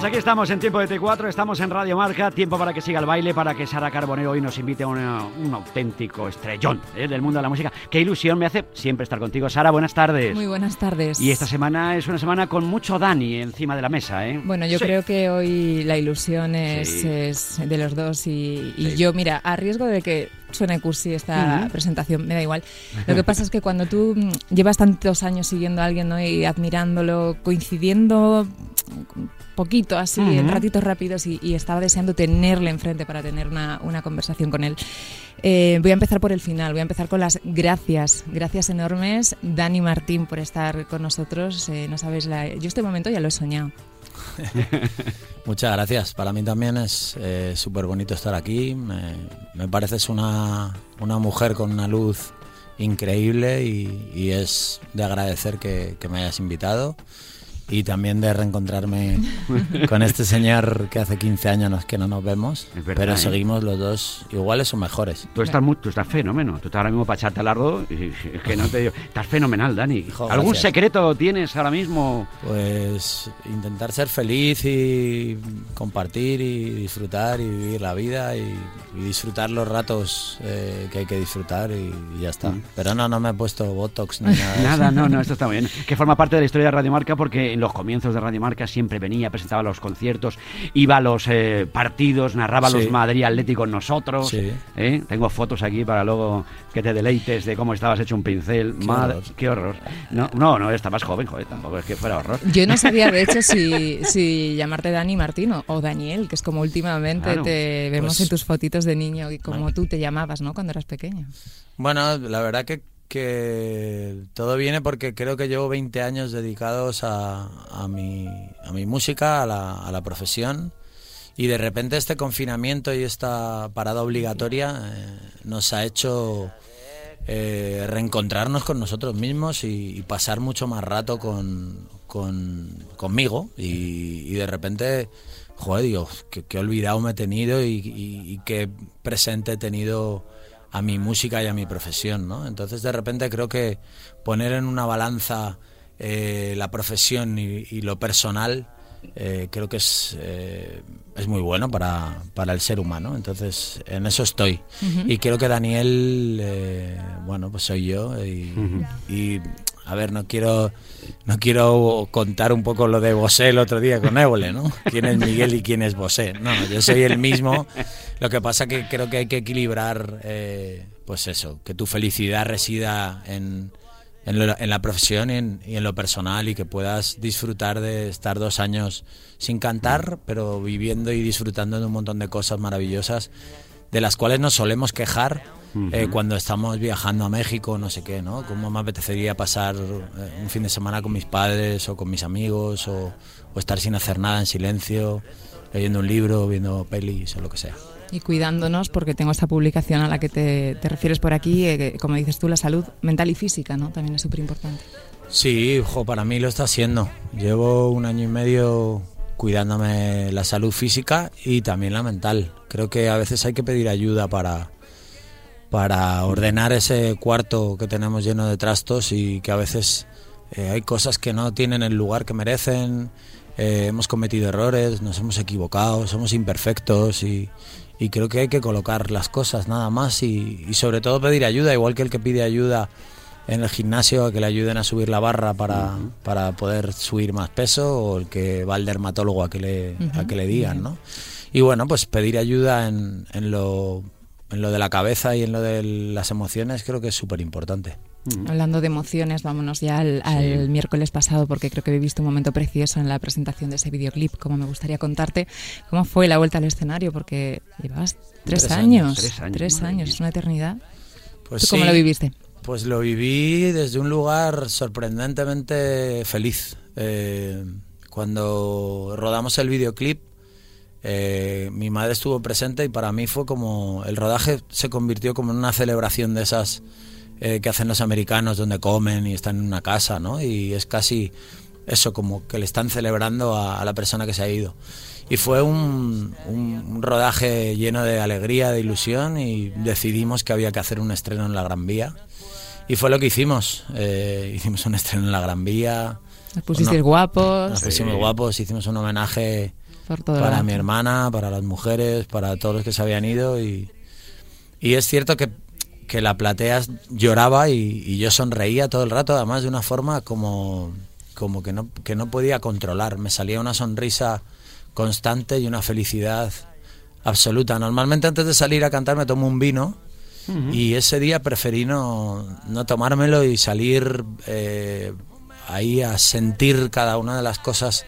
Pues aquí estamos en Tiempo de T4, estamos en Radio Marca, tiempo para que siga el baile, para que Sara Carbonero hoy nos invite a una- un auténtico estrellón ¿eh? del mundo de la música. Qué ilusión me hace siempre estar contigo. Sara, buenas tardes. Muy buenas tardes. Y esta semana es una semana con mucho Dani encima de la mesa, ¿eh? Bueno, yo Sí. creo que hoy la ilusión es, Sí. es de los dos y, y Sí. yo, mira, a riesgo de que suene cursi esta Ujú. presentación, me da igual. Lo que pasa es que cuando tú mm, llevas tantos años siguiendo a alguien ¿no? y admirándolo, coincidiendo poquito así, en Ujú. ratitos rápidos y, y estaba deseando tenerle enfrente para tener una, una conversación con él. Eh, voy a empezar por el final, voy a empezar con las gracias, gracias enormes, Dani Martín, por estar con nosotros. Eh, no sabes, la, yo este momento ya lo he soñado. Muchas gracias. Para mí también es eh, súper bonito estar aquí. Me, pareces una, una mujer con una luz increíble y, es de agradecer que me hayas invitado y también de reencontrarme con este señor que hace 15 años que no nos vemos, verdad, pero ¿eh? seguimos los dos iguales o mejores. Tú estás, muy, tú estás fenómeno. Tú estás ahora mismo para echarte largo y es que no te digo. Estás fenomenal, Dani. Jo, ¿Algún gracias. secreto tienes ahora mismo? Pues intentar ser feliz y compartir y disfrutar y vivir la vida y, y disfrutar los ratos eh, que hay que disfrutar y, y ya está. Pero no, no me he puesto Botox ni nada. Nada, no, no, esto está muy bien. Que forma parte de la historia de Radio Marca porque en los comienzos de Radio Marca siempre venía, presentaba los conciertos, iba a los eh, partidos, narraba los Sí. Madrid Atlético con nosotros. Sí. ¿eh? Tengo fotos aquí para luego que te deleites de cómo estabas hecho un pincel. Qué Madre- horror. qué horror. No, no, no, estabas joven, joder, tampoco es que fuera horror. Yo no sabía, de hecho, si, si llamarte Dani Martín o, Daniel, que es como últimamente Claro. te vemos Pues- en tus fotitos de niño y como tú te llamabas, ¿no? Cuando eras pequeño. Bueno, la verdad que, que todo viene porque creo que llevo 20 años dedicados a, a, mi, a mi música, a la, a la profesión. Y de repente este confinamiento y esta parada obligatoria eh, nos ha hecho eh, reencontrarnos con nosotros mismos y, pasar mucho más rato con, con- conmigo. Y, y de repente, joder, digo, que, que olvidado me he tenido y- y qué presente he tenido a mi música y a mi profesión, ¿no? Entonces de repente creo que poner en una balanza eh, la profesión y, y lo personal eh, creo que es, eh, es muy bueno para, para el ser humano. Entonces, en eso estoy. Y creo que Daniel, eh, bueno, pues soy yo. Y, y, a ver, no quiero, no quiero contar un poco lo de Bosé el otro día con Évole, ¿no? ¿Quién es Miguel y quién es Bosé? No, yo soy el mismo. Lo que pasa que creo que hay que equilibrar, eh, pues eso, que tu felicidad resida en, en, lo- en la profesión y en, y en lo personal y que puedas disfrutar de estar dos años sin cantar, pero viviendo y disfrutando de un montón de cosas maravillosas de las cuales nos solemos quejar eh, cuando estamos viajando a México, no sé qué, ¿no? Cómo me apetecería pasar eh, un fin de semana con mis padres o con mis amigos o, o estar sin hacer nada en silencio, leyendo un libro, viendo pelis o lo que sea. Y cuidándonos, porque tengo esta publicación a la que te, te refieres por aquí, eh, que, como dices tú, la salud mental y física, ¿no? También es súper importante. Sí, jo, para mí lo está haciendo. Llevo un año y medio cuidándome la salud física y también la mental. Creo que a veces hay que pedir ayuda para, para ordenar ese cuarto que tenemos lleno de trastos y que a veces eh, hay cosas que no tienen el lugar que merecen. eh, hemos cometido errores, nos hemos equivocado, somos imperfectos y, y creo que hay que colocar las cosas nada más y, y sobre todo pedir ayuda, igual que el que pide ayuda en el gimnasio a que le ayuden a subir la barra para, para poder subir más peso o el que va al dermatólogo a que le, a que le digan, ¿no? Y bueno, pues pedir ayuda en, en, lo, en lo de la cabeza y en lo de las emociones creo que es súper importante. Hablando de emociones, vámonos ya al, al miércoles pasado, porque creo que viviste un momento precioso en la presentación de ese videoclip. Como me gustaría contarte cómo fue la vuelta al escenario, porque llevabas tres, Tres años. años, tres años, Tres años, es una eternidad. Pues ¿Tú cómo lo viviste? Pues lo viví desde un lugar sorprendentemente feliz. Eh, cuando rodamos el videoclip, eh, mi madre estuvo presente y para mí fue como el rodaje se convirtió como en una celebración de esas eh, que hacen los americanos donde comen y están en una casa, ¿no? Y es casi eso, como que le están celebrando a, a la persona que se ha ido. Y fue un, un rodaje lleno de alegría, de ilusión y decidimos que había que hacer un estreno en la Gran Vía. Y fue lo que hicimos. Eh, hicimos un estreno en la Gran Vía. Nos pusisteis Nos guapos pusimos guapos, hicimos un homenaje por todo para mi hermana, para las mujeres, para todos los que se habían ido. Y, y es cierto que, que la platea lloraba y, y yo sonreía todo el rato, además de una forma como, como que, no, que no podía controlar. Me salía una sonrisa constante y una felicidad absoluta. Normalmente antes de salir a cantar me tomo un vino. Y ese día preferí no, no tomármelo y salir eh, ahí a sentir cada una de las cosas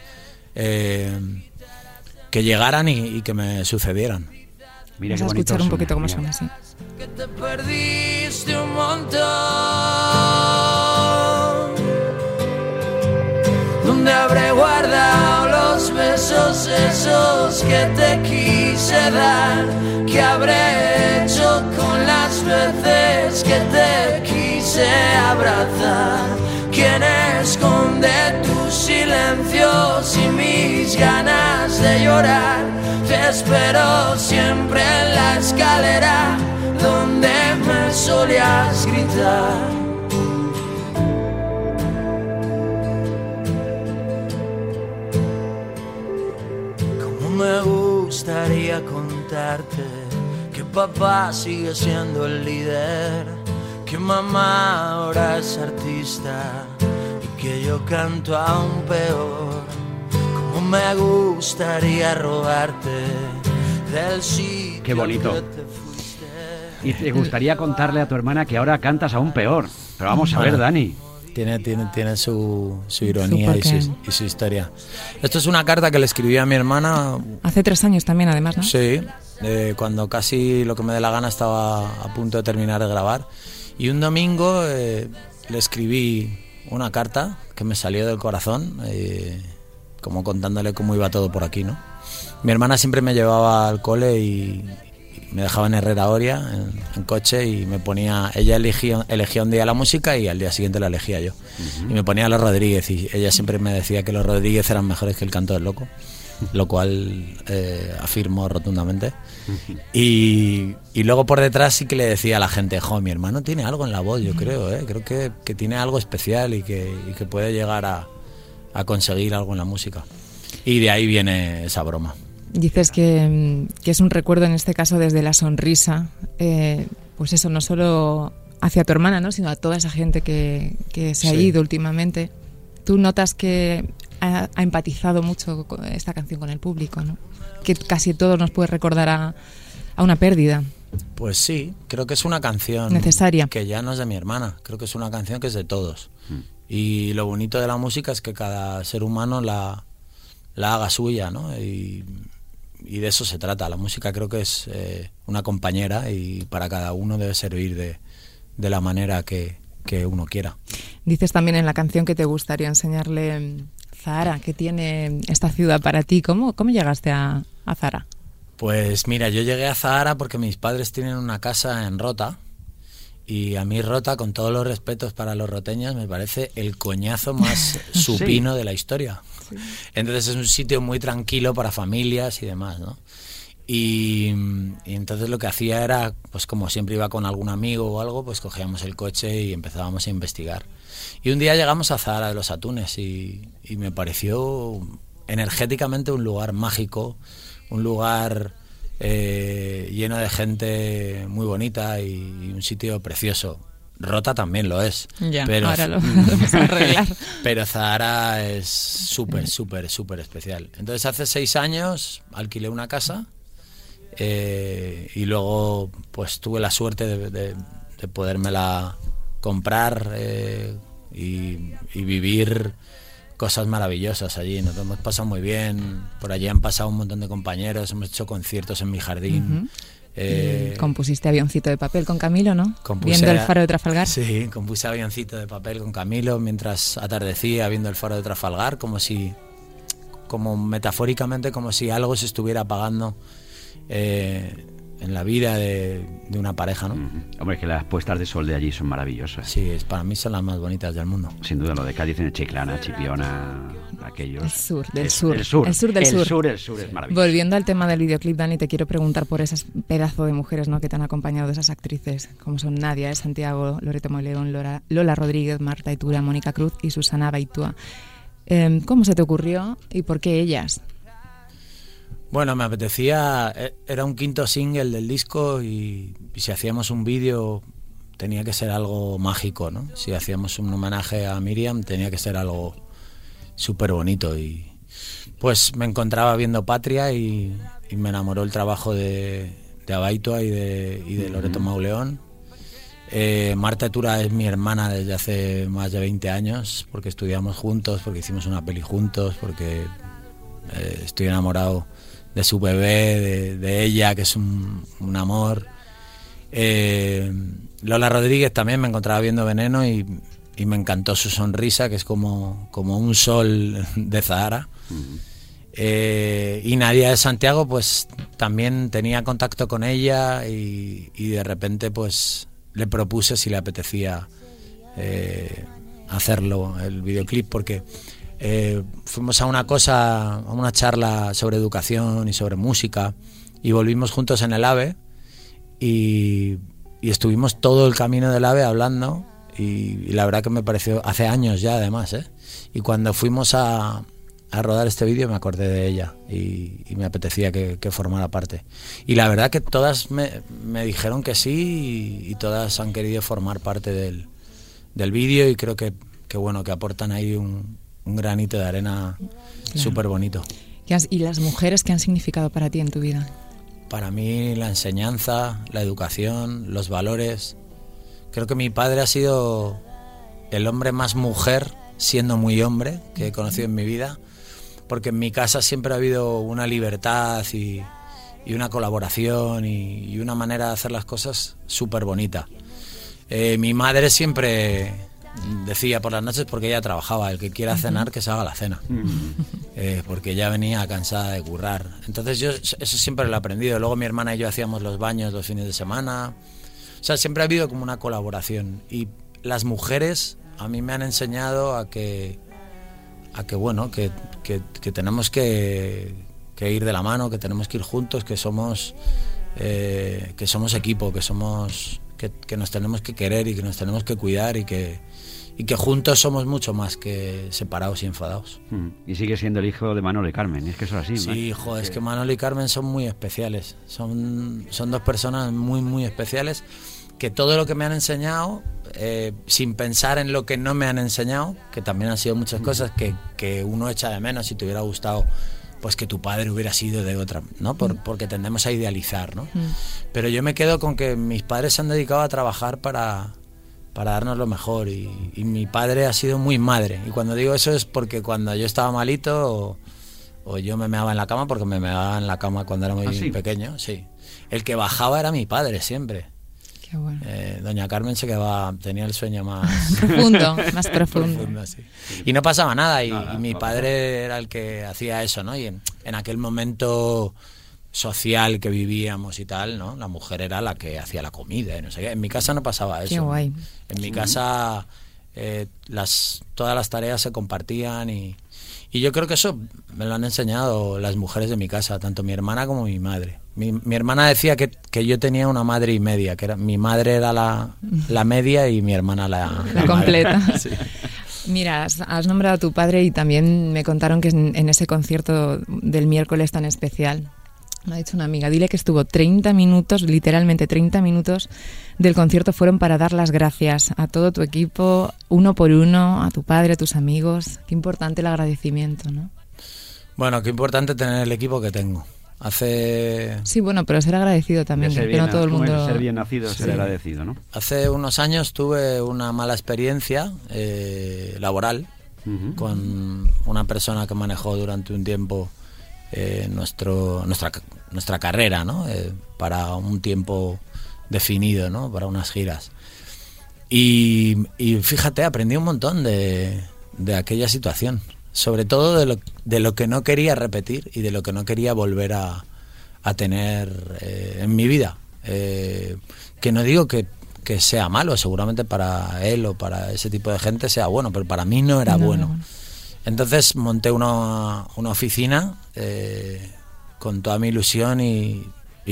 eh, que llegaran y, y que me sucedieron. Mira Vamos qué a bonito escuchar un suena, poquito cómo mira. suena así. que te perdiste un montón. ¿Dónde habré guardado los besos esos que te quise dar? ¿Qué habré hecho con las veces que te quise abrazar? ¿Quién esconde tus silencios y mis ganas de llorar? Te espero siempre en la escalera donde me solías gritar. Como me gustaría contarte que papá sigue siendo el líder, que mamá ahora es artista y que yo canto aún peor. Como me gustaría robarte del sitio Qué bonito. que te fuiste. Y te gustaría contarle a tu hermana que ahora cantas aún peor. Pero vamos a ver. Dani. Tiene, tiene, tiene su, su ironía y su, y su historia. Esto es una carta que le escribí a mi hermana, Hace tres años también, además, ¿no? sí, eh, cuando casi lo que me dé la gana estaba a punto de terminar de grabar. Y un domingo eh, le escribí una carta que me salió del corazón, eh, como contándole cómo iba todo por aquí, ¿no? Mi hermana siempre me llevaba al cole y, y me dejaba en Herrera Oria, en, en coche, y me ponía. Ella elegía, elegía un día la música y al día siguiente la elegía yo. Y me ponía a los Rodríguez, y ella siempre me decía que los Rodríguez eran mejores que el canto del loco, lo cual eh, afirmo rotundamente. Y, y luego por detrás sí que le decía a la gente, jo, mi hermano tiene algo en la voz, yo creo, ¿eh? creo que, que tiene algo especial y que, y que puede llegar a, a conseguir algo en la música. Y de ahí viene esa broma. Dices que, mm, que es un recuerdo en este caso desde la sonrisa, eh, pues eso, no solo hacia tu hermana, ¿no? sino a toda esa gente que, que se ha Sí. ido últimamente. Tú notas que ha, ha empatizado mucho con esta canción con el público, ¿no? que casi todo nos puede recordar a, a una pérdida. Pues sí, creo que es una canción Necesaria. que ya no es de mi hermana, creo que es una canción que es de todos. Y lo bonito de la música es que cada ser humano la, la haga suya, ¿no? Y, y de eso se trata. La música creo que es eh, una compañera y para cada uno debe servir de, de la manera que, que uno quiera. Dices también en la canción que te gustaría enseñarle Zahara, que tiene esta ciudad para ti. ¿Cómo, cómo llegaste a, a Zahara? Pues mira, yo llegué a Zahara porque mis padres tienen una casa en Rota y a mí Rota, con todos los respetos para los roteños, me parece el coñazo más supino de la historia. Entonces es un sitio muy tranquilo para familias y demás, ¿no? Y, y entonces lo que hacía era, pues como siempre iba con algún amigo o algo, pues cogíamos el coche y empezábamos a investigar. Y un día llegamos a Zahara de los Atunes y, y me pareció energéticamente un lugar mágico, un lugar eh, lleno de gente muy bonita y, y un sitio precioso. Rota también lo es. Ya, pero, ahora lo vamos a arreglar. pero Zahara es súper, súper, súper especial. Entonces hace seis años alquilé una casa eh, y luego pues tuve la suerte de, de, de podérmela comprar eh, y, y vivir cosas maravillosas allí. Nos hemos pasado muy bien. Por allí han pasado un montón de compañeros, hemos hecho conciertos en mi jardín. Eh, compusiste avioncito de papel con Camilo, ¿no? Compuse Viendo el faro de Trafalgar. Sí, compuse avioncito de papel con Camilo mientras atardecía viendo el faro de Trafalgar, como si, como metafóricamente, como si algo se estuviera apagando eh, en la vida de, de una pareja, ¿no? Ujú. Hombre, que las puestas de sol de allí son maravillosas. Sí, es, para mí son las más bonitas del mundo. Sin duda, lo de Cádiz en Chiclana, Chipiona, aquellos. El sur, del Es- sur. El sur, El sur del el sur. sur, el sur es maravilloso. Volviendo al tema del videoclip, Dani, te quiero preguntar por esas pedazo de mujeres ¿no? que te han acompañado, de esas actrices, como son Nadia, eh, Santiago, Loreto Moleón, Lola, Lola Rodríguez, Marta Itura, Mónica Cruz y Susana Baitua. Em, ¿Cómo se te ocurrió y por qué ellas? Bueno, me apetecía, e- era un quinto single del disco y, y si hacíamos un vídeo tenía que ser algo mágico, ¿no? Si hacíamos un homenaje a Miriam tenía que ser algo súper bonito y pues me encontraba viendo Patria y, y me enamoró el trabajo de, de Abaitua y de, y de Loreto Mauleón. Eh, Marta Tura es mi hermana desde hace más de 20 años porque estudiamos juntos, porque hicimos una peli juntos, porque eh, estoy enamorado de su bebé, de, de ella, que es un, un amor. Eh, Lola Rodríguez también me encontraba viendo Veneno y, y me encantó su sonrisa, que es como, como un sol de Zahara. Eh, y Nadia de Santiago, pues también tenía contacto con ella y, y de repente pues le propuse si le apetecía eh, hacerlo, el videoclip, porque eh, fuimos a una cosa, a una charla sobre educación y sobre música y volvimos juntos en el AVE y, estuvimos todo el camino del AVE hablando y, la verdad que me pareció, hace años ya además, ¿eh? y cuando fuimos a, a rodar este vídeo me acordé de ella y, me apetecía que, formara parte. Y la verdad que todas me, dijeron que sí y, y todas han querido formar parte del, del vídeo y creo que, que bueno, que aportan ahí un, un granito de arena súper bonito. ¿Qué has- ¿Y las mujeres qué han significado para ti en tu vida? Para mí la enseñanza, la educación, los valores. Creo que mi padre ha sido el hombre más mujer, siendo muy hombre, que he conocido en mi vida, porque en mi casa siempre ha habido una libertad y, y una colaboración y, y una manera de hacer las cosas súper bonita. Eh, mi madre siempre decía por las noches, porque ella trabajaba, el que quiera cenar, que se haga la cena eh, porque ya venía cansada de currar. Entonces yo eso siempre lo he aprendido. Luego mi hermana y yo hacíamos los baños los fines de semana. O sea, siempre ha habido como una colaboración. Y las mujeres a mí me han enseñado a que, a que bueno, que, que- que tenemos que, que ir de la mano, que tenemos que ir juntos, que somos, eh, que somos equipo, que somos, que, que nos tenemos que querer y que nos tenemos que cuidar y que, y que juntos somos mucho más que separados y enfadados. Mm. Y sigue siendo el hijo de Manolo y Carmen. Es que eso es así. ¿no? Sí, joder, es que Manolo y Carmen son muy especiales. Son, son dos personas muy, muy especiales que todo lo que me han enseñado, eh, sin pensar en lo que no me han enseñado, que también han sido muchas cosas que, que uno echa de menos si te hubiera gustado pues que tu padre hubiera sido de otra, ¿no? Por- porque tendemos a idealizar, ¿no? Pero yo me quedo con que mis padres se han dedicado a trabajar para, para darnos lo mejor y, y mi padre ha sido muy madre. Y cuando digo eso es porque cuando yo estaba malito o, o yo me meaba en la cama, porque me meaba en la cama cuando era muy ¿Ah, sí? pequeño, sí. El que bajaba era mi padre siempre. Qué bueno. Eh, Doña Carmen se quedaba, tenía el sueño más Profundo, más profundo. profundo, sí. Y no pasaba nada, y, Nada, y mi padre era el que hacía eso, ¿no? Y en, en aquel momento social que vivíamos y tal, ¿no? La mujer era la que hacía la comida y no sé qué. En mi casa no pasaba eso. Qué guay. En mi casa eh, las, todas las tareas se compartían y, y yo creo que eso me lo han enseñado las mujeres de mi casa, tanto mi hermana como mi madre. Mi, mi hermana decía que, que yo tenía una madre y media, que era, mi madre era la, la media y mi hermana la, La completa. Sí. Mira, has, has nombrado a tu padre y también me contaron que en, en ese concierto del miércoles tan especial, me ha dicho una amiga, dile que estuvo 30 minutos, literalmente 30 minutos del concierto fueron para dar las gracias a todo tu equipo, uno por uno, a tu padre, a tus amigos. Qué importante el agradecimiento, ¿no? Bueno, qué importante tener el equipo que tengo. Hace, Sí, bueno, pero ser agradecido también, ser que no bien- todo el mundo... Ser bien nacido, ser Sí. agradecido, ¿no? hace unos años tuve una mala experiencia eh, laboral Ujú. con una persona que manejó durante un tiempo eh, nuestro, nuestra, nuestra carrera, ¿no? Eh, para un tiempo definido, ¿no? Para unas giras. Y, y fíjate, aprendí un montón de, de aquella situación. Sobre todo de lo, de lo que no quería repetir y de lo que no quería volver a, a tener eh, en mi vida. Eh, que no digo que, que sea malo, seguramente para él o para ese tipo de gente sea bueno, pero para mí no era No, bueno. no, no. Entonces monté una, una oficina eh, con toda mi ilusión y,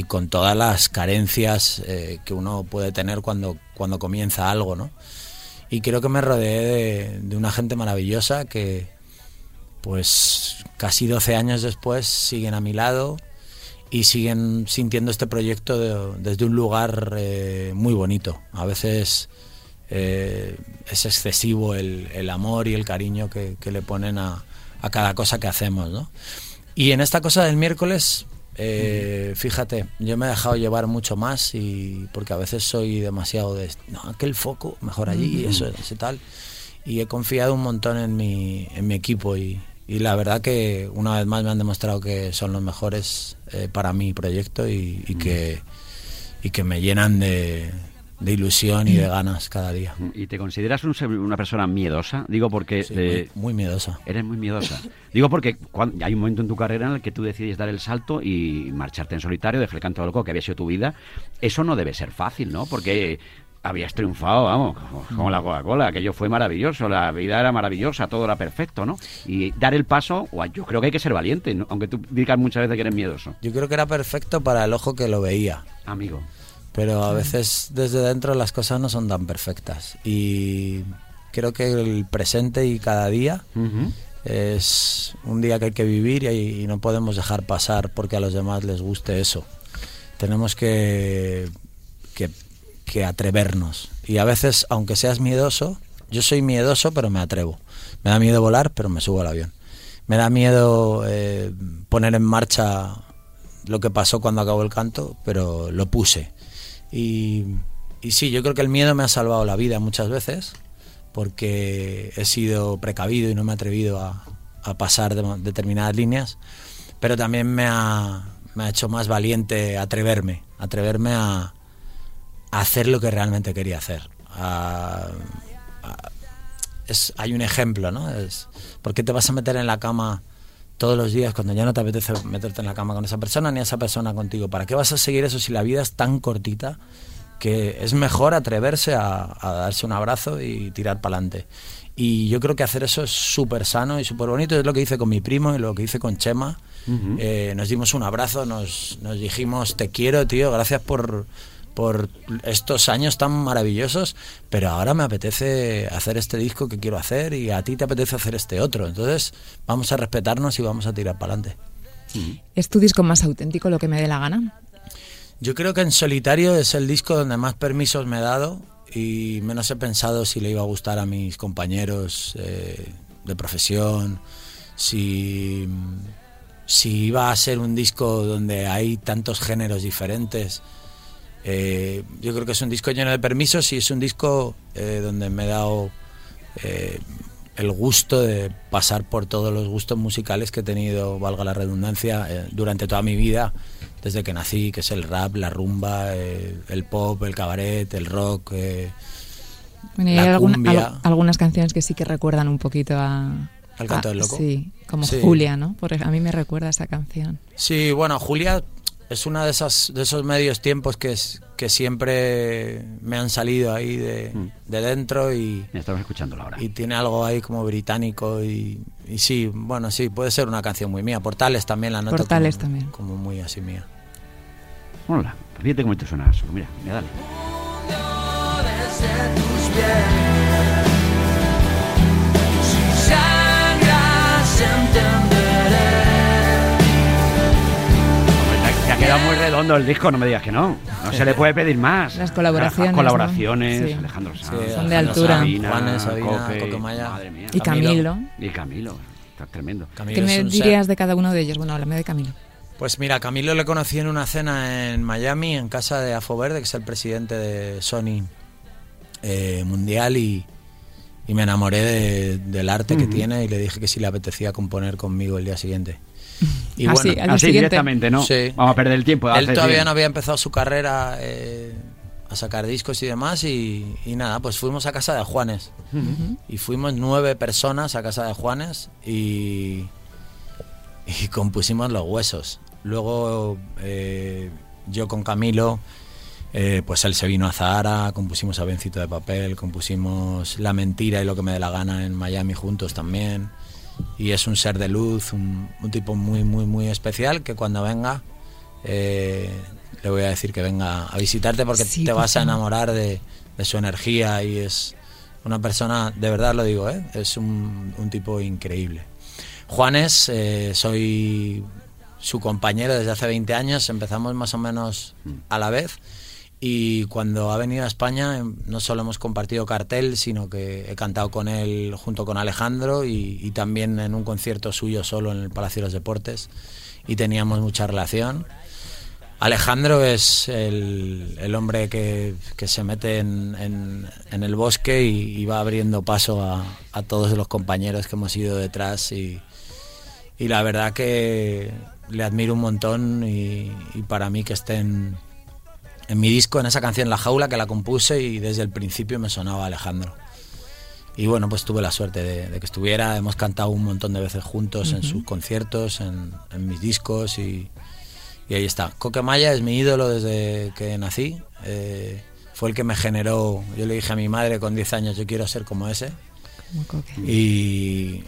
con todas las carencias eh, que uno puede tener cuando, cuando comienza algo, ¿no? Y creo que me rodeé de, una gente maravillosa que, pues casi 12 años después, siguen a mi lado y siguen sintiendo este proyecto de- desde un lugar eh, muy bonito. A veces eh, es excesivo el, el amor y el cariño que, que le ponen a, a cada cosa que hacemos, ¿no? Y en esta cosa del miércoles, eh, fíjate, yo me he dejado llevar mucho más y porque a veces soy demasiado de no, aquel foco, mejor allí, eso, eso y tal. Y he confiado un montón en mi, en mi equipo y, y la verdad que una vez más me han demostrado que son los mejores eh, para mi proyecto y, y que, y que me llenan de, de ilusión y de ganas cada día. ¿Y te consideras un una persona miedosa? Digo porque... Sí, muy, muy miedosa. Eres muy miedosa. Digo porque hay un momento en tu carrera en el que tú decides dar el salto y marcharte en solitario, dejar el canto loco que había sido tu vida. Eso no debe ser fácil, ¿no? Porque habías triunfado, vamos, como, la Coca-Cola, aquello fue maravilloso, la vida era maravillosa, todo era perfecto, ¿no? Y dar el paso, yo creo que hay que ser valiente, ¿no? aunque tú digas muchas veces que eres miedoso. Yo creo que era perfecto para el ojo que lo veía. Amigo. Pero a veces desde dentro las cosas no son tan perfectas y creo que el presente y cada día es un día que hay que vivir y, y no podemos dejar pasar porque a los demás les guste eso. Tenemos que, que, que atrevernos y a veces, aunque seas miedoso, yo soy miedoso pero me atrevo. Me da miedo volar pero me subo al avión. Me da miedo eh, poner en marcha lo que pasó cuando acabó el canto, pero lo puse. Y, sí, yo creo que el miedo me ha salvado la vida muchas veces, porque he sido precavido y no me he atrevido a, pasar de- determinadas líneas, pero también me ha, hecho más valiente atreverme, atreverme a, hacer lo que realmente quería hacer. hay un ejemplo, ¿no? Es, ¿Por qué te vas a meter en la cama todos los días cuando ya no te apetece meterte en la cama con esa persona ni esa persona contigo? ¿Para qué vas a seguir eso si la vida es tan cortita que es mejor atreverse a, a darse un abrazo y tirar para adelante? Y yo creo que hacer eso es súper sano y súper bonito. Es lo que hice con mi primo y lo que hice con Chema. Eh, nos dimos un abrazo, nos, nos dijimos, te quiero, tío, gracias por, por estos años tan maravillosos, pero ahora me apetece hacer este disco que quiero hacer y a ti te apetece hacer este otro. Entonces vamos a respetarnos y vamos a tirar para adelante. ¿Es tu disco más auténtico lo que me dé la gana? Yo creo que en solitario es el disco donde más permisos me he dado y menos he pensado si le iba a gustar a mis compañeros eh, de profesión, si, si iba a ser un disco donde hay tantos géneros diferentes. Eh, yo creo que es un disco lleno de permisos y es un disco eh, donde me he dado eh, el gusto de pasar por todos los gustos musicales que he tenido, valga la redundancia, durante toda mi vida, desde que nací, que es el rap, la rumba, el pop, el cabaret, el rock. Bueno, y La hay alguna- al- algunas canciones que sí que recuerdan un poquito a... ¿Al canto del loco? Sí, como Sí. Julia, ¿no? Por ej- a mí me recuerda esa canción. Sí, bueno, Julia es una de esas de esos medios tiempos que, es- que siempre me han salido ahí de, Mm. de dentro y, Estamos escuchándola ahora. y tiene algo ahí como británico y, y sí, bueno, sí, puede ser una canción muy mía. Portales también la noto Portales como, también. como muy así mía. Hola, fíjate cómo te suena eso. Mira, mira, dale. Quedado muy redondo el disco, no me digas que no. No se le puede pedir más. Las colaboraciones, Las colaboraciones, ¿no? Sí. Alejandro Sanz. Sí, Son de altura. Sabina, Juanes, Sabina, Coque, Coquemaya. Madre mía. Y Camilo. Y Camilo. Está tremendo. Camilo ¿Qué me dirías de cada uno de ellos? Bueno, háblame de Camilo. Pues mira, Camilo le conocí en una cena en Miami, en casa de Afo Verde, que es el presidente de Sony eh, Mundial, y, y me enamoré de- del arte que tiene y le dije que si le apetecía componer conmigo el día siguiente. Y bueno, Así directamente, ¿no? Sí. Vamos a perder el tiempo. él todavía bien. no había empezado su carrera eh, a sacar discos y demás, y, y nada, pues fuimos a casa de Juanes. Y fuimos nueve personas a casa de Juanes y, y compusimos los huesos. luego eh, yo con Camilo, eh, pues él se vino a Zahara, compusimos Avencito de Papel, compusimos La Mentira y Lo que me dé la gana en Miami juntos también. Y es un ser de luz, un, un tipo muy, muy, muy especial que cuando venga eh, le voy a decir que venga a visitarte porque Sí, te vas a enamorar de, de su energía y es una persona, de verdad lo digo, ¿eh? es un, un tipo increíble. Juanes, eh, soy su compañero desde hace 20 años, empezamos más o menos a la vez y cuando ha venido a España em, no solo hemos compartido cartel, sino que he cantado con él junto con Alejandro y, y también en un concierto suyo solo en el Palacio de los Deportes y teníamos mucha relación. Alejandro es el, el hombre que, que se mete en, en- en el bosque y, y va abriendo paso a, a todos los compañeros que hemos ido detrás y, y la verdad que le admiro un montón y, y para mí que esté en, mi disco, en esa canción La Jaula que la compuse y desde el principio me sonaba Alejandro. Y bueno, pues tuve la suerte de, de que estuviera, hemos cantado un montón de veces juntos en sus conciertos, en, en mis discos y, y ahí está. Coquemaya es mi ídolo desde que nací. eh, fue el que me generó. Yo le dije a mi madre con 10 años, yo quiero ser como ese. Como Coque. Y,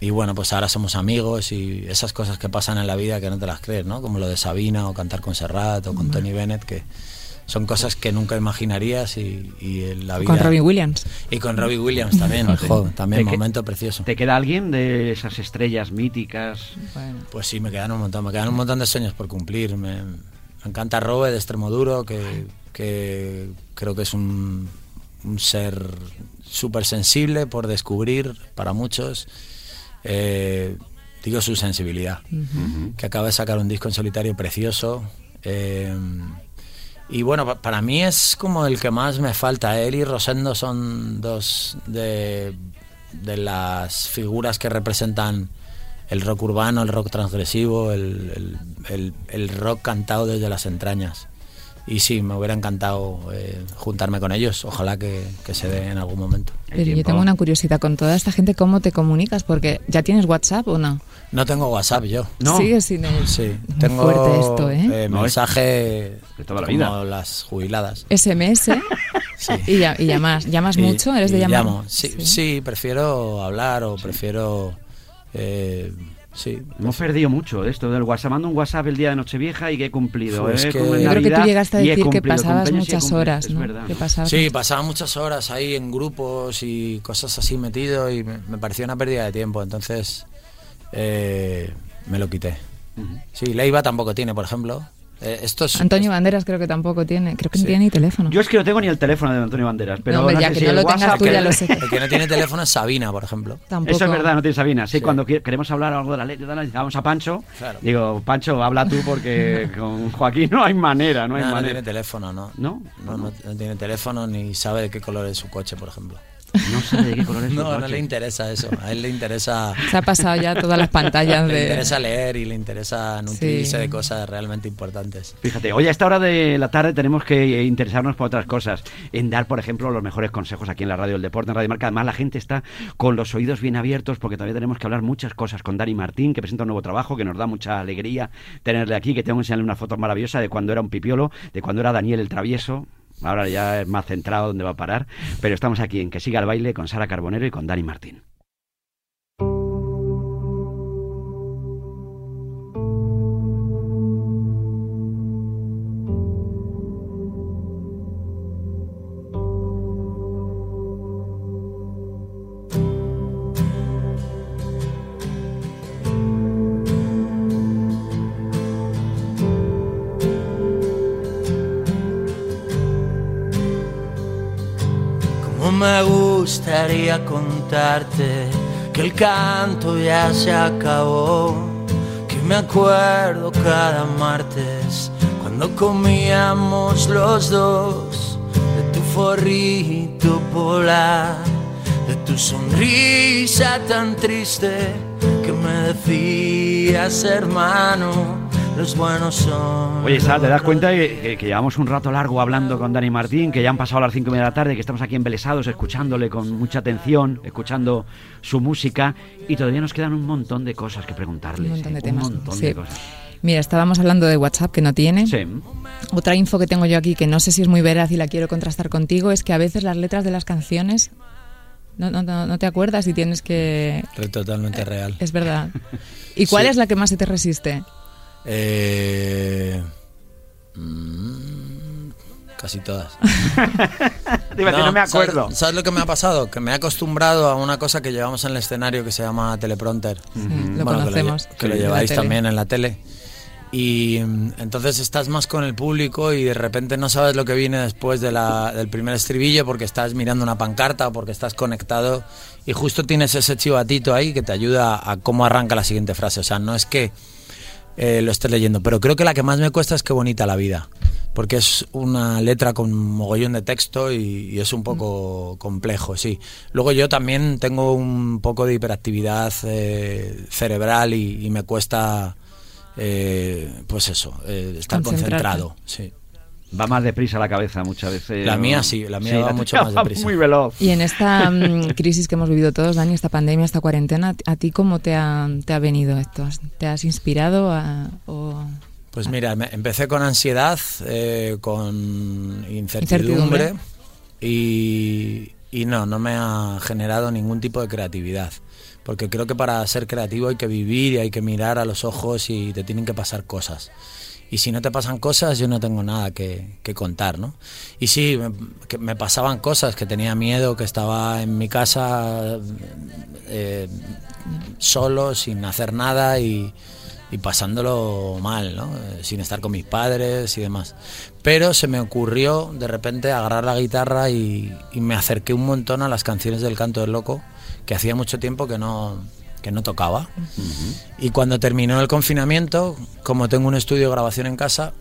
y bueno, pues ahora somos amigos y esas cosas que pasan en la vida que no te las crees, ¿no? Como lo de Sabina o cantar con Serrat o con Tony Bennett, que son cosas que nunca imaginarías y, y en la vida... Con Robbie Williams. Y con Robbie Williams también, ojo, también ¿Te que- momento precioso. ¿Te queda alguien de esas estrellas míticas? Bueno. Pues sí, me quedan un montón, me quedan un montón de sueños por cumplir. Me, me encanta Robe de Extremoduro, que, que creo que es un, un ser súper sensible por descubrir para muchos. Eh, digo su sensibilidad, que acaba de sacar un disco en solitario precioso. eh, y bueno, pa- para mí es como el que más me falta. Él y Rosendo son dos de, de las figuras que representan el rock urbano, el rock transgresivo, el, el- el- el rock cantado desde las entrañas. Y sí, me hubiera encantado eh, juntarme con ellos. Ojalá que, que se dé en algún momento. Pero yo tengo una curiosidad con toda esta gente, ¿cómo te comunicas? Porque ya tienes WhatsApp o no. No tengo WhatsApp yo. No. Sigues sin el... Sí, Muy tengo fuerte esto, ¿eh? eh, No, mensaje de toda la como vida. las jubiladas. SMS Sí. y, ya- y llamas. ¿Llamas Y- mucho? ¿Eres de llamar? llamo. Sí, sí. prefiero hablar o prefiero... eh, sí. Hemos perdido mucho de esto del WhatsApp. Mando un WhatsApp el día de Nochevieja y que he cumplido. Pues ¿eh? que- Como en Yo creo que tú llegaste a decir que pasabas muchas horas, ¿no? verdad. Que pasabas Sí, pasaba muchas horas ahí en grupos y cosas así metido y me, me pareció una pérdida de tiempo, entonces eh, me lo quité. Sí, Leiva tampoco tiene, por ejemplo. Eh, esto es, Antonio Banderas creo que tampoco tiene. Creo que no tiene ni teléfono. Yo es que no tengo ni el teléfono de Antonio Banderas. Pero No, hombre, no ya sé que si no el lo tengas tú, que- ya lo sé. el que no tiene teléfono es Sabina, por ejemplo. Tampoco. Eso es verdad, no tiene Sabina. Sí, Sí. cuando queremos hablar algo de la ley, llamamos a Pancho. Claro. Digo, Pancho, habla tú porque con Joaquín no hay manera, no hay No, no manera. tiene teléfono, ¿no? ¿No? No, no, no tiene teléfono ni sabe de qué color es su coche, por ejemplo. No sé de qué color es su No, no le interesa eso. A él le interesa, Se ha pasado ya todas las pantallas le de... interesa leer y le interesa nutrirse Sí. de cosas realmente importantes. Fíjate, hoy a esta hora de la tarde tenemos que interesarnos por otras cosas, en dar, por ejemplo, los mejores consejos aquí en la radio del deporte, en Radio Marca. Además, la gente está con los oídos bien abiertos porque todavía tenemos que hablar muchas cosas con Dani Martín, que presenta un nuevo trabajo, que nos da mucha alegría tenerle aquí, que tengo que enseñarle una foto maravillosa de cuando era un pipiolo, de cuando era Daniel el Travieso. Ahora ya es más centrado dónde va a parar, pero estamos aquí en Que siga el baile con Sara Carbonero y con Dani Martín. Me gustaría contarte que el canto ya se acabó, que me acuerdo cada martes cuando comíamos los dos de tu forrito polar, de tu sonrisa tan triste que me decías hermano, los buenos son. Oye, Sara, ¿te das cuenta que, que- que llevamos un rato largo hablando con Dani Martín, que ya han pasado las cinco y media de la tarde, que estamos aquí embelesados, escuchándole con mucha atención, escuchando su música, y todavía nos quedan un montón de cosas que preguntarles. Un montón de ¿eh? temas, Un montón sí. de cosas. Mira, estábamos hablando de WhatsApp que no tiene. Sí. Otra info que tengo yo aquí que no sé si es muy veraz y la quiero contrastar contigo es que a veces las letras de las canciones no, no, no, no te acuerdas y tienes que... Totalmente real. Es verdad. ¿Y cuál Sí. es la que más se te resiste? Eh, mm, casi todas. A decir, no me ¿sabes- acuerdo. ¿sabes, lo que me ha pasado? Que me he acostumbrado a una cosa que llevamos en el escenario que se llama teleprompter. Sí, lo Bueno, que lo conocemos. Que lo, lleváis también en la tele. Y mm, entonces estás más con el público y de repente no sabes lo que viene después de la- del primer estribillo porque estás mirando una pancarta o porque estás conectado y justo tienes ese chivatito ahí que te ayuda a cómo arranca la siguiente frase. O sea, no es que eh, lo estés leyendo, pero creo que la que más me cuesta es Qué bonita la vida. Porque es una letra con mogollón de texto y, y es un poco complejo, sí. Luego yo también tengo un poco de hiperactividad eh, cerebral y, y me cuesta, eh, pues eso, eh, estar concentrado. Sí. Va más deprisa la cabeza muchas veces. La ¿no? mía sí, la mía va mucho más deprisa. Muy veloz. Y en esta mm, crisis que hemos vivido todos, Dani, esta pandemia, esta cuarentena, ¿a ti cómo te ha, te ha venido esto? ¿Has- ¿Te has inspirado a- o Pues mira, empecé con ansiedad, eh, con Incertidumbre. incertidumbre y, y no, no me ha generado ningún tipo de creatividad. Porque creo que para ser creativo hay que vivir y hay que mirar a los ojos y te tienen que pasar cosas. Y si no te pasan cosas, yo no tengo nada que, que contar, ¿no? Y sí, me, que me pasaban cosas, que tenía miedo, que estaba en mi casa eh, solo, sin hacer nada y, y pasándolo mal, ¿no? Eh, sin estar con mis padres y demás. Pero se me ocurrió de repente agarrar la guitarra y, y me acerqué un montón a las canciones del Canto del Loco, que hacía mucho tiempo que no, que no tocaba. Y cuando terminó el confinamiento, como tengo un estudio de grabación en casa,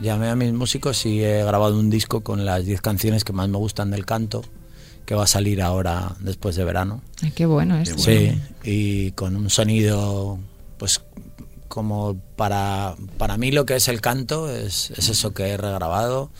llamé a mis músicos y he grabado un disco con las 10 canciones que más me gustan del canto, que va a salir ahora después de verano. Ay, qué bueno. Sí, y con un sonido, pues como para, para mí lo que es el canto es, es eso que he regrabado,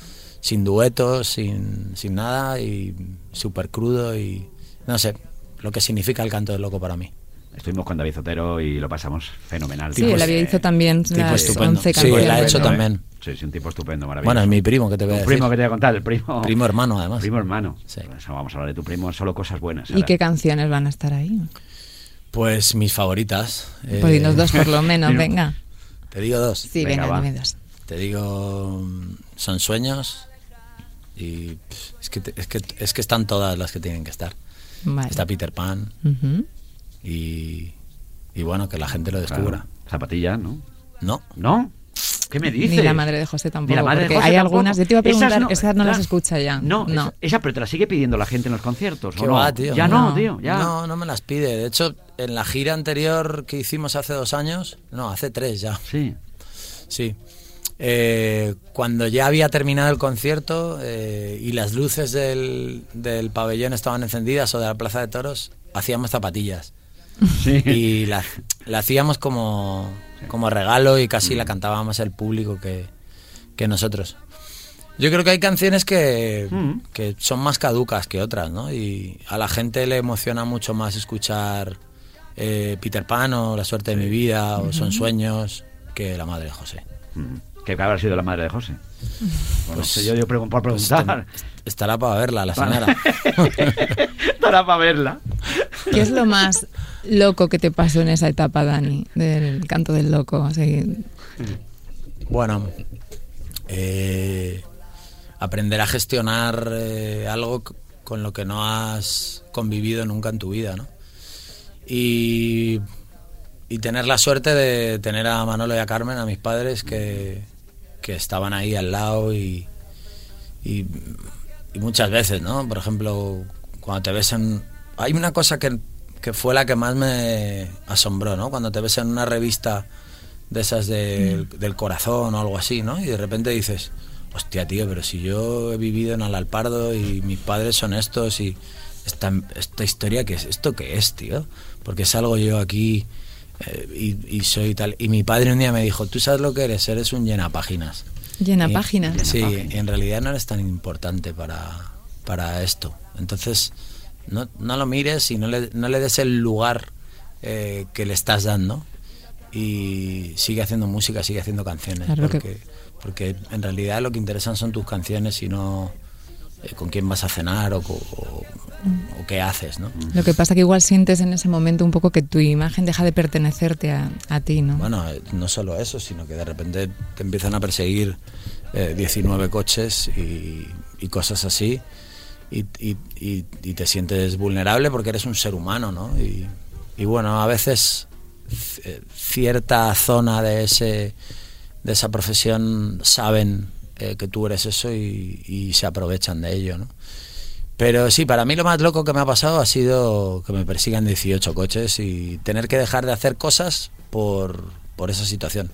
sin duetos, sin, sin nada y súper crudo y no sé, lo que significa el canto del loco para mí. Estuvimos con David Zotero y lo pasamos fenomenal. Sí, él había hizo también tipo las estupendo. 11 Sí, canciones. él ha hecho Estupendo, también. ¿eh? Sí, sí, un tipo estupendo, maravilloso. Bueno, es mi primo, que te voy a decir? primo que te voy a contar, el primo. Primo hermano, además. Primo hermano. Sí. Vamos a hablar de tu primo, solo cosas buenas. ¿Y ahora. qué canciones van a estar ahí? Pues mis favoritas. eh, Pues dinos dos por lo menos, venga. Te digo dos. Sí, Venga, dime dos. Te digo, mm, son sueños y es que, te- es, que, es que están todas las que tienen que estar. Vale. Está Peter Pan Ujú. Y, y bueno, que la gente lo Claro. descubra. Zapatilla, ¿no? No, ¿No? ¿Qué me dices? Ni la madre de José tampoco. Ni la madre de porque José hay tampoco. algunas, yo te iba a preguntar, Esas esas no, las claro. escucha ya. No, no. Esa, esa, pero te la sigue pidiendo la gente en los conciertos. ¿Qué ¿o no? va, tío? Ya no, No. tío, ya. no, no me las pide. De hecho, en la gira anterior que hicimos hace dos años, no, hace tres ya, Sí. sí. Eh, cuando ya había terminado el concierto eh, y las luces del, del pabellón estaban encendidas o de la plaza de toros, hacíamos zapatillas. Sí. y la, la hacíamos como, como regalo y casi la cantaba más el público que, que nosotros. Yo creo que hay canciones que, Mm. que son más caducas que otras, ¿no? Y a la gente le emociona mucho más escuchar eh, Peter Pan o La suerte de mi vida o Son sueños que La madre de José. Mm. Que habrá sido la madre de José. Bueno, Pues- no sé, yo, yo pregun- por Pues preguntar. est- estará para verla la señora. Estará para verla. ¿Qué es lo más loco que te pasó en esa etapa, Dani, del canto del loco? Así, Bueno, eh, aprender a gestionar eh, algo con lo que no has convivido nunca en tu vida, ¿no? Y, y tener la suerte de tener a Manolo y a Carmen, a mis padres, que, que estaban ahí al lado y, y, y muchas veces, ¿no? Por ejemplo, cuando te ves en... Hay una cosa que, que fue la que más me asombró, ¿no? Cuando te ves en una revista de esas del, del corazón o algo así, ¿no? Y de repente dices, hostia, tío, pero si yo he vivido en Alalpardo y mis padres son estos y esta, esta historia, ¿qué es? ¿Esto qué es, tío? Porque salgo yo aquí eh, y, y soy tal... Y mi padre un día me dijo, tú sabes lo que eres, eres un llena páginas. llena Y- páginas. Sí, en realidad no eres tan importante para, para esto. Entonces, no, no lo mires y no le, no le des el lugar eh, que le estás dando. y sigue haciendo música, sigue haciendo canciones. Claro que- porque, porque en realidad lo que interesan son tus canciones y no eh, con quién vas a cenar o- o qué haces, ¿no? Lo que pasa que igual sientes en ese momento un poco que tu imagen deja de pertenecerte a, a ti, ¿no? Bueno, eh, no solo eso, sino que de repente te empiezan a perseguir eh, 19 coches y, y cosas así. Y, y- te sientes vulnerable porque eres un ser humano, ¿no? Y, bueno, a veces c- cierta zona de, ese, de esa profesión saben eh, que tú eres eso y, y se aprovechan de ello, ¿no? Pero sí, para mí lo más loco que me ha pasado ha sido que me persigan 18 coches y tener que dejar de hacer cosas por, por esa situación.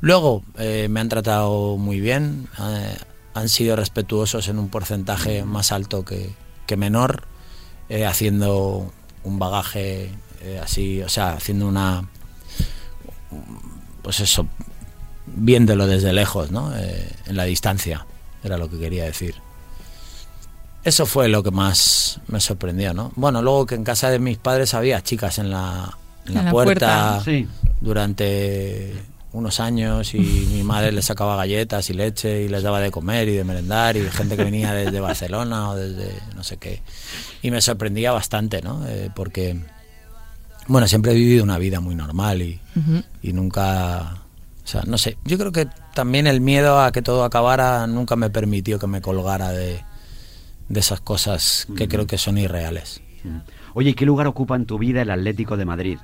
Luego eh, me han tratado muy bien, eh, han sido respetuosos en un porcentaje más alto que, que menor, eh, haciendo un bagaje eh, así, o sea, haciendo una... Pues eso, viéndolo desde lejos, ¿no? Eh, en la distancia, era lo que quería decir. Eso fue lo que más me sorprendió, ¿no? Bueno, luego que en casa de mis padres había chicas en la, en la En la puerta, puerta. Sí. durante unos años y mi madre les sacaba galletas y leche y les daba de comer y de merendar y gente que venía desde Barcelona o desde no sé qué. Y me sorprendía bastante, ¿no? Eh, porque, bueno, siempre he vivido una vida muy normal y, y nunca... O sea, no sé, yo creo que también el miedo a que todo acabara nunca me permitió que me colgara de, de esas cosas que creo que son irreales. Oye, ¿y qué lugar ocupa en tu vida el Atlético de Madrid?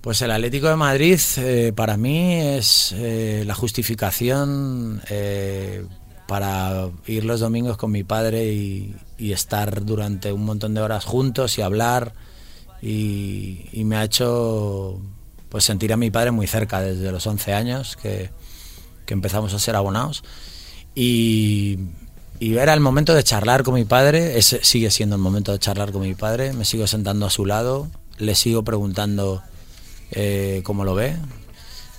Pues el Atlético de Madrid eh, para mí es eh, la justificación eh, para ir los domingos con mi padre y, estar durante un montón de horas juntos y hablar. Y, me ha hecho pues sentir a mi padre muy cerca desde los 11 años que, empezamos a ser abonados. Y, y era el momento de charlar con mi padre, ese sigue siendo el momento de charlar con mi padre, me sigo sentando a su lado, le sigo preguntando eh, cómo lo ve.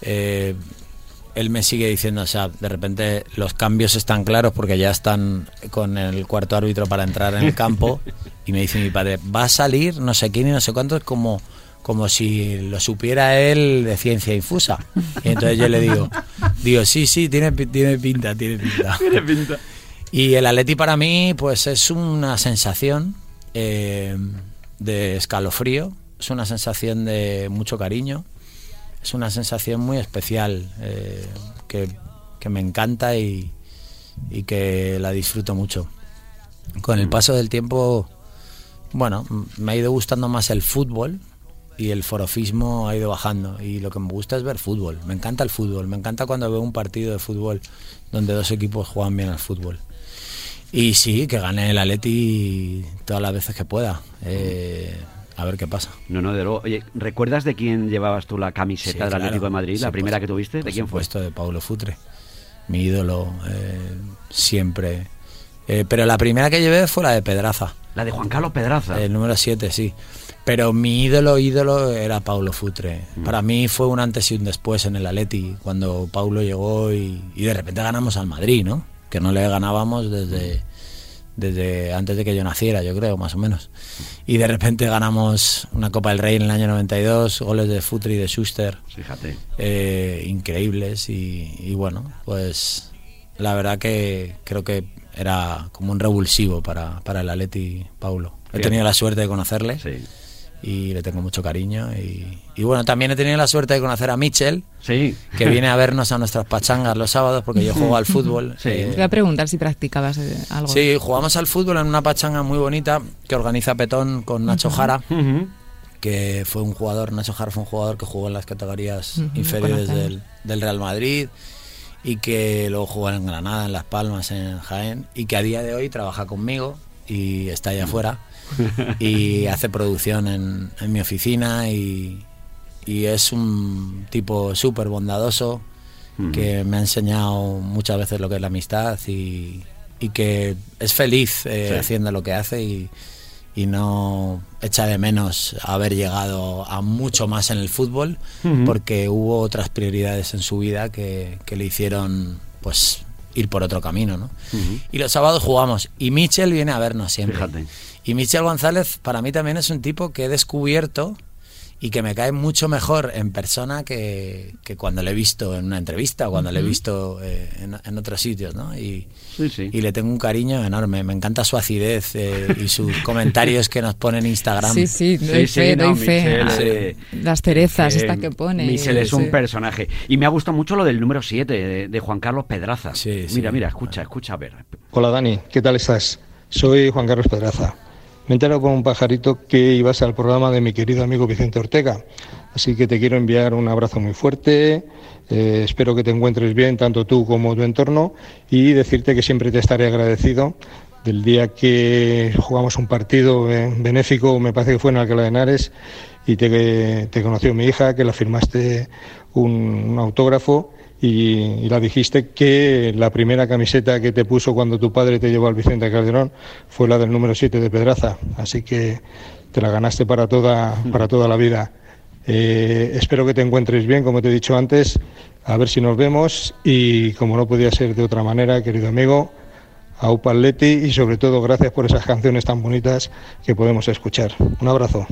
Eh, él me sigue diciendo, o sea, de repente los cambios están claros porque ya están con el cuarto árbitro para entrar en el campo y me dice mi padre, va a salir no sé quién y no sé cuánto, es como, como si lo supiera él de ciencia infusa. Y entonces yo le digo, digo, sí, sí, tiene, pi- tiene pinta, tiene pinta. Y el Atleti para mí, pues es una sensación eh, de escalofrío, es una sensación de mucho cariño, es una sensación muy especial eh, que, que me encanta y, y que la disfruto mucho. Con el paso del tiempo, bueno, me ha ido gustando más el fútbol y el forofismo ha ido bajando. Y lo que me gusta es ver fútbol. Me encanta el fútbol. Me encanta cuando veo un partido de fútbol donde dos equipos juegan bien al fútbol. Y sí, que gane el Atleti todas las veces que pueda. Eh, a ver qué pasa. No, no, de luego. Oye, ¿recuerdas de quién llevabas tú la camiseta Sí, del claro. Atlético de Madrid? La primera que tuviste, ¿de por quién fue? supuesto, de Paulo Futre, mi ídolo, eh, siempre. Eh, pero la primera que llevé fue la de Pedraza, La de Juan Carlos Pedraza. el número 7, sí. Pero mi ídolo, ídolo era Paulo Futre. Mm. Para mí fue un antes y un después en el Atleti, cuando Paulo llegó y, y de repente ganamos al Madrid, ¿no? Que no le ganábamos desde, desde antes de que yo naciera, yo creo, más o menos. Y de repente ganamos una Copa del Rey en el año 92, goles de Futre y de Schuster Fíjate. eh, increíbles y, y bueno, pues la verdad que creo que era como un revulsivo para, para el Atleti Paulo. He tenido la suerte de conocerle Sí. Y le tengo mucho cariño y, y bueno, también he tenido la suerte de conocer a Mitchell, Sí. que viene a vernos a nuestras pachangas los sábados porque yo juego al fútbol. Sí. eh, Te voy a preguntar si practicabas eh, algo. Sí, jugamos al fútbol en una pachanga muy bonita que organiza Petón con Nacho Jara que fue un jugador, Nacho Jara fue un jugador que jugó en las categorías inferiores del, del Real Madrid y que luego jugó en Granada, en Las Palmas, en Jaén y que a día de hoy trabaja conmigo y está allá afuera y hace producción en, en mi oficina y, y es un tipo súper bondadoso que me ha enseñado muchas veces lo que es la amistad y, y que es feliz eh, Sí. haciendo lo que hace y, y no echa de menos haber llegado a mucho más en el fútbol porque hubo otras prioridades en su vida que, que le hicieron pues ir por otro camino ¿no? Y los sábados jugamos y Michel viene a vernos siempre Fíjate. Y Michel González para mí también es un tipo que he descubierto y que me cae mucho mejor en persona que, que cuando le he visto en una entrevista o cuando le he visto eh, en, en otros sitios, ¿no? Y, Sí, sí. y le tengo un cariño enorme. Me encanta su acidez eh, y sus comentarios que nos pone en Instagram. Sí, sí, doy Sí, fe, sí, no, doy fe. Michelle, Ah, eh, Las cerezas, Eh, esta que pone. Michel es un sí. personaje. Y me ha gustado mucho lo del número 7 de, de Juan Carlos Pedraza. Sí, sí. Mira, mira, escucha, escucha, a ver. Hola Dani, ¿qué tal estás? Soy Juan Carlos Pedraza. Me he enterado por un pajarito que ibas al programa de mi querido amigo Vicente Ortega. Así que te quiero enviar un abrazo muy fuerte. eh, espero que te encuentres bien, tanto tú como tu entorno. Y decirte que siempre te estaré agradecido del día que jugamos un partido benéfico, me parece que fue en Alcalá de Henares, y te, te conoció mi hija, que la firmaste un, un autógrafo y, la dijiste que la primera camiseta que te puso cuando tu padre te llevó al Vicente Calderón fue la del número 7 de Pedraza, así que te la ganaste para toda, para toda la vida. Eh, espero que te encuentres bien, como te he dicho antes, a ver si nos vemos y como no podía ser de otra manera, querido amigo, a Upaletti y sobre todo gracias por esas canciones tan bonitas que podemos escuchar. Un abrazo.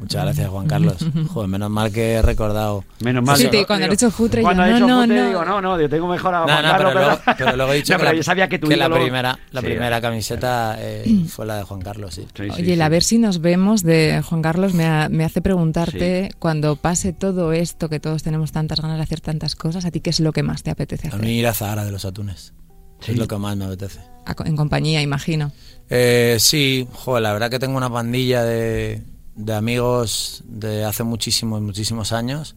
Muchas gracias, Juan Carlos. Joder, menos mal que he recordado. Menos mal. Sí, que- te- cuando has dicho futre, yo, Cuando has no, dicho no, futre, no. digo, no, no, yo tengo mejor a No, Juan no, Carlos pero, luego, pero luego he dicho No, que, pero la, yo sabía que tu que la primera, la Sí. primera camiseta eh, fue la de Juan Carlos, sí. Sí, sí, Oye, el a ver si nos vemos de Juan Carlos me, ha- me hace preguntarte, cuando pase todo esto, que todos tenemos tantas ganas de hacer tantas cosas, ¿a ti qué es lo que más te apetece A hacer? mí ir a Zahara de los Atunes. Sí. Es lo que más me apetece. A En compañía, imagino. Eh, sí, joder, la verdad que tengo una pandilla de, de amigos de hace muchísimos, muchísimos años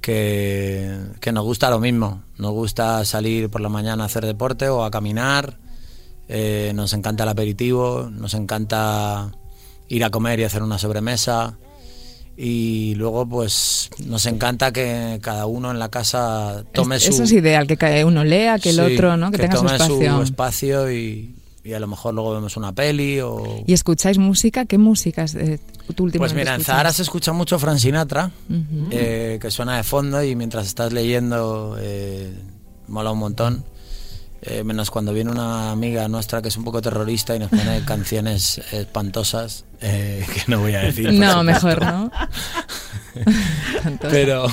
que, que nos gusta lo mismo. Nos gusta salir por la mañana a hacer deporte o a caminar. Eh, nos encanta el aperitivo, nos encanta ir a comer y hacer una sobremesa. Y luego, pues, nos encanta que cada uno en la casa tome Es- su... Eso es ideal, que uno lea, que el Sí, otro, ¿no? Que, tenga su espacio. espacio y, y a lo mejor luego vemos una peli o... ¿Y escucháis música? ¿Qué música es eh, tu última Pues mira, en Zahara se escucha mucho Frank Sinatra, eh, que suena de fondo y mientras estás leyendo eh, mola un montón. Eh, menos cuando viene una amiga nuestra que es un poco terrorista y nos pone canciones espantosas, eh, que no voy a decir. No, mejor no. Pero.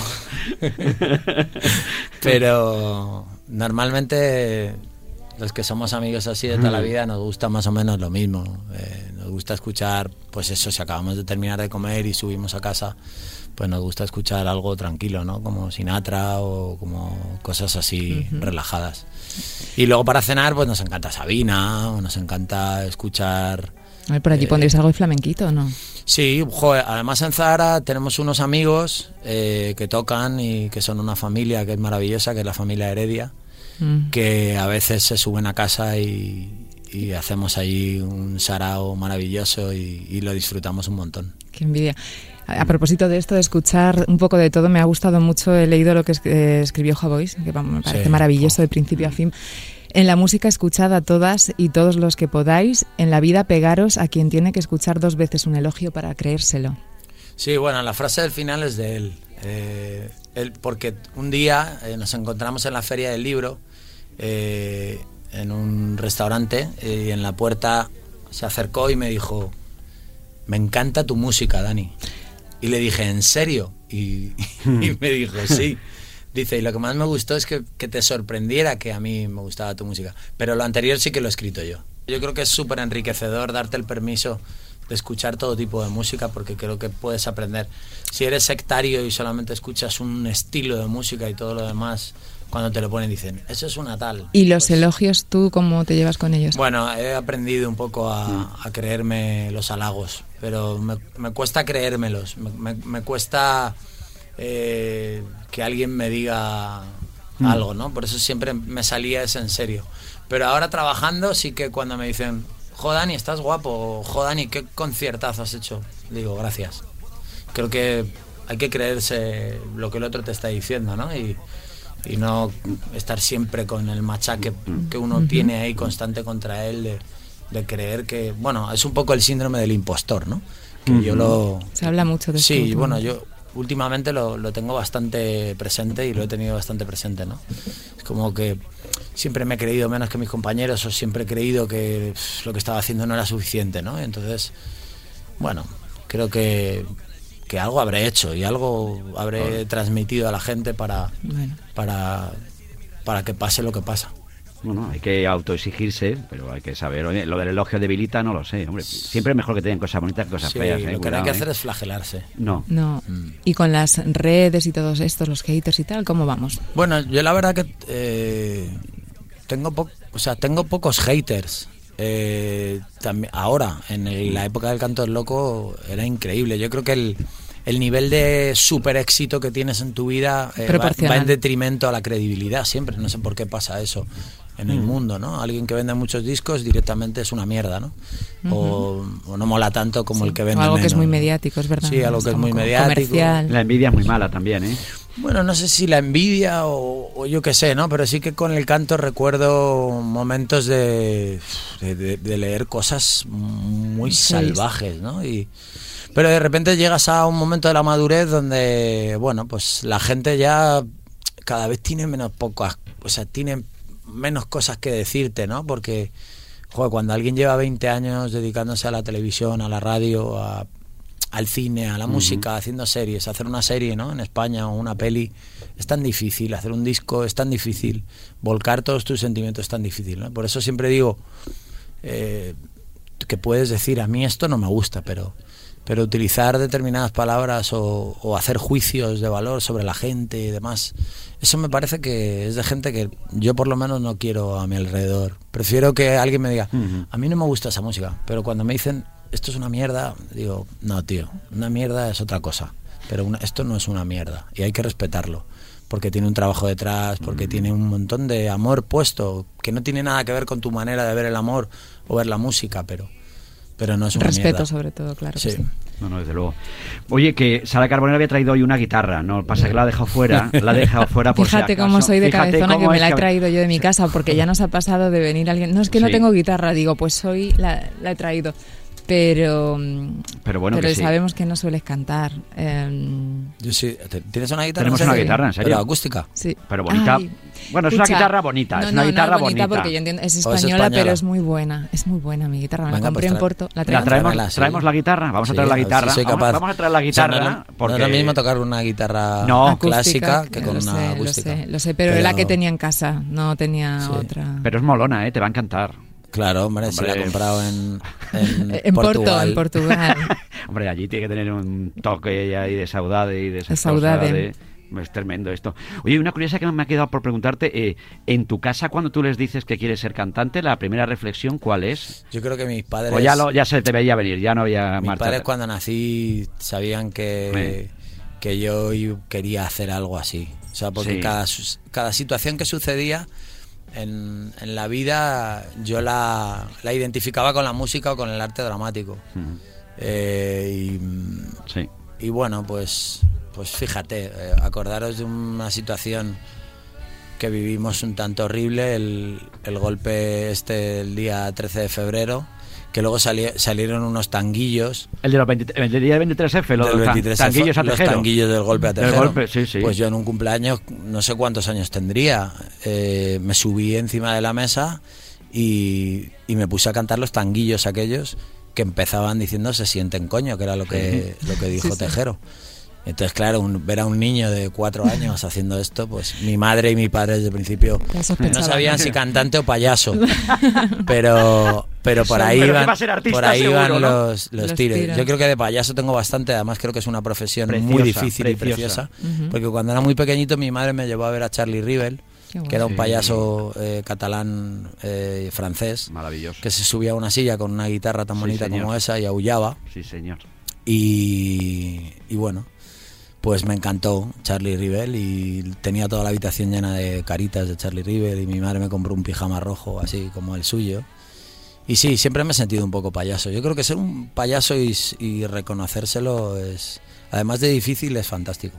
pero normalmente los que somos amigos así de toda la vida nos gusta más o menos lo mismo. Eh, nos gusta escuchar, pues eso, si acabamos de terminar de comer y subimos a casa, pues nos gusta escuchar algo tranquilo, ¿no? Como Sinatra o como cosas así relajadas. Y luego para cenar, pues nos encanta Sabina, o nos encanta escuchar. a ver, por allí pondréis algo de flamenquito, ¿o ¿no? Sí, joder, además en Zahara tenemos unos amigos eh, que tocan y que son una familia que es maravillosa, que es la familia Heredia, Mm. que a veces se suben a casa y, y hacemos ahí un sarao maravilloso y, y lo disfrutamos un montón. Qué envidia. A, a propósito de esto, de escuchar un poco de todo, me ha gustado mucho, he leído lo que es- eh, escribió Javois, que vamos, me parece Sí. maravilloso de principio a fin. En la música escuchad a todas y todos los que podáis, en la vida pegaros a quien tiene que escuchar dos veces un elogio para creérselo. Sí, bueno, la frase del final es de él. Eh, él porque un día eh, nos encontramos en la feria del libro, eh, en un restaurante, eh, y en la puerta se acercó y me dijo, me encanta tu música, Dani. Y le dije, ¿en serio? Y, me dijo, sí. Dice, y lo que más me gustó es que, que te sorprendiera que a mí me gustaba tu música. Pero lo anterior sí que lo he escrito yo. Yo creo que es súper enriquecedor darte el permiso de escuchar todo tipo de música porque creo que puedes aprender. Si eres sectario y solamente escuchas un estilo de música y todo lo demás, cuando te lo ponen dicen, eso es una tal. ¿Y los Pues, elogios tú cómo te llevas con ellos? Bueno, he aprendido un poco a, a creerme los halagos, pero me, me cuesta creérmelos, me, me- me cuesta eh, que alguien me diga algo, ¿no? Por eso siempre me salía ese en serio. Pero ahora trabajando sí que cuando me dicen, Jodani, estás guapo, o Jodani, qué conciertazo has hecho, digo, gracias. Creo que hay que creerse lo que el otro te está diciendo, ¿no? Y, y no estar siempre con el machaque que uno tiene ahí constante contra él de, de creer que, bueno, es un poco el síndrome del impostor, ¿no? Que yo lo... Se habla mucho de esto. Sí, bueno, yo últimamente lo, lo tengo bastante presente y lo he tenido bastante presente, ¿no? Es como que siempre me he creído menos que mis compañeros o siempre he creído que lo que estaba haciendo no era suficiente, ¿no? Entonces, bueno, creo que, que algo habré hecho y algo habré transmitido a la gente para, Bueno. para, para que pase lo que pasa. Bueno, hay que autoexigirse, pero hay que saber. Oye, lo del elogio debilita, no lo sé. Hombre, siempre es mejor que tengan cosas bonitas que cosas Sí, feas. ¿eh? lo que no Cuidado, hay que ¿eh? hacer es flagelarse. No. No. Mm. Y con las redes y todos estos, los haters y tal, ¿cómo vamos? Bueno, yo la verdad que eh, tengo, po- o sea, tengo pocos haters. Eh, tambi- ahora, en el- la época del canto del loco, era increíble. Yo creo que el, el nivel de super éxito que tienes en tu vida eh, va, en detrimento a la credibilidad siempre. No sé por qué pasa eso en Mm. el mundo, ¿no? Alguien que vende muchos discos directamente es una mierda, ¿no? o, o no mola tanto como el que O vende algo que es muy ¿no? mediático, es verdad. Sí, algo que es muy co- mediático. Comercial. La envidia es muy mala también, ¿eh? Bueno, no sé si la envidia o, o yo qué sé, ¿no? Pero sí que con el canto recuerdo momentos de, de, leer cosas muy salvajes, ¿no? Y, pero de repente llegas a un momento de la madurez donde, bueno, pues la gente ya cada vez tiene menos pocas, o sea, tiene menos cosas que decirte, ¿no? Porque, joder, cuando alguien lleva 20 años dedicándose a la televisión, a la radio, a, al cine, a la música, haciendo series, hacer una serie, ¿no? En España o una peli, es tan difícil, hacer un disco es tan difícil, volcar todos tus sentimientos es tan difícil, ¿no? Por eso siempre digo eh, que puedes decir, a mí esto no me gusta, pero, pero utilizar determinadas palabras o, o hacer juicios de valor sobre la gente y demás, eso me parece que es de gente que yo por lo menos no quiero a mi alrededor. Prefiero que alguien me diga, a mí no me gusta esa música, pero cuando me dicen, esto es una mierda, digo, no, tío, una mierda es otra cosa, pero una- esto no es una mierda y hay que respetarlo. Porque tiene un trabajo detrás, porque tiene un montón de amor puesto, que no tiene nada que ver con tu manera de ver el amor o ver la música, pero, pero no es una Respeto, mierda. sobre todo, claro. que Sí. sí. No, no, desde luego. Oye, que Sara Carbonero había traído hoy una guitarra, no pasa que la ha dejado fuera, la ha dejado fuera por si Fíjate acaso. cómo soy de Fíjate cabezona que me la he traído yo de mi casa, porque ya nos ha pasado de venir alguien. No es que no tengo guitarra, digo, pues hoy la, la he traído. Pero, Pero bueno, pero que sí. sabemos que no sueles cantar. em, Yo sí. ¿Te- ¿Tienes una guitarra? Tenemos en una guitarra, ¿en serio? ¿Pero acústica? sí. Pero bonita. Ay, Bueno, es una guitarra bonita, es una no, guitarra no, bonita. bonita. porque yo entiendo, es ¿O es española, pero es muy buena. Es muy buena mi guitarra. Me la compré pues en tra- Porto. La ¿La traemos, sí. traemos la guitarra? Vamos a traer la si guitarra. soy Vamos, capaz. vamos a traer la O sea, guitarra. no, es lo- porque... no es lo mismo tocar una guitarra No. Acústica, clásica que con lo una sé, acústica. Lo sé, lo sé, pero, la que tenía en casa, no tenía Sí. otra. Pero es molona, ¿eh? Te va a encantar. Claro, hombre, se la he Hombre. comprado en, en, en Porto, Portugal. en Portugal. Hombre, allí tiene que tener un toque ahí de saudade y de De saudade. de- Es tremendo esto. Oye, una curiosidad que me ha quedado por preguntarte. eh, en tu casa, cuando tú les dices que quieres ser cantante, la primera reflexión, ¿cuál es? Yo creo que mis padres... O ya, lo, ya se te veía venir, ya no había mis marcha. padres cuando nací sabían que, que yo quería hacer algo así. O sea, porque Sí. cada, sus- cada situación que sucedía en, en la vida yo la, la identificaba con la música o con el arte dramático. Eh, y, Sí. y bueno, pues, pues fíjate, eh, acordaros de una situación que vivimos un tanto horrible, el, el golpe este el día 13 de febrero, que luego sali- salieron unos tanguillos El de los 23, el día 23F, lo del de los tan- 23 tanguillos a los Tejero. tanguillos del golpe a Tejero. golpe, sí, sí. Pues yo en un cumpleaños, no sé cuántos años tendría, eh, me subí encima de la mesa y, y me puse a cantar los tanguillos aquellos que empezaban diciendo se sienten coño, que era lo que, lo que dijo. Tejero. Entonces, claro, un- ver a un niño de cuatro años haciendo esto, pues mi madre y mi padre desde el principio no sabían si cantante o payaso, pero pero por ahí Pero iban, va a ser artista por ahí seguro, iban ¿no? los, los Los tiros. tiros. Yo creo que de payaso tengo bastante, además creo que es una profesión muy Preciosa, difícil y preciosa. porque cuando era muy pequeñito mi madre me llevó a ver a Charlie Rivel, que era un payaso eh, catalán eh, francés, Maravilloso. que se subía a una silla con una guitarra tan Sí, bonita señor. como esa y aullaba. Sí, señor. Y, y bueno, pues me encantó Charlie Rivel y tenía toda la habitación llena de caritas de Charlie Rivel y mi madre me compró un pijama rojo así como el suyo. Y sí, siempre me he sentido un poco payaso. Yo creo que ser un payaso y, y reconocérselo es, además de difícil, es fantástico.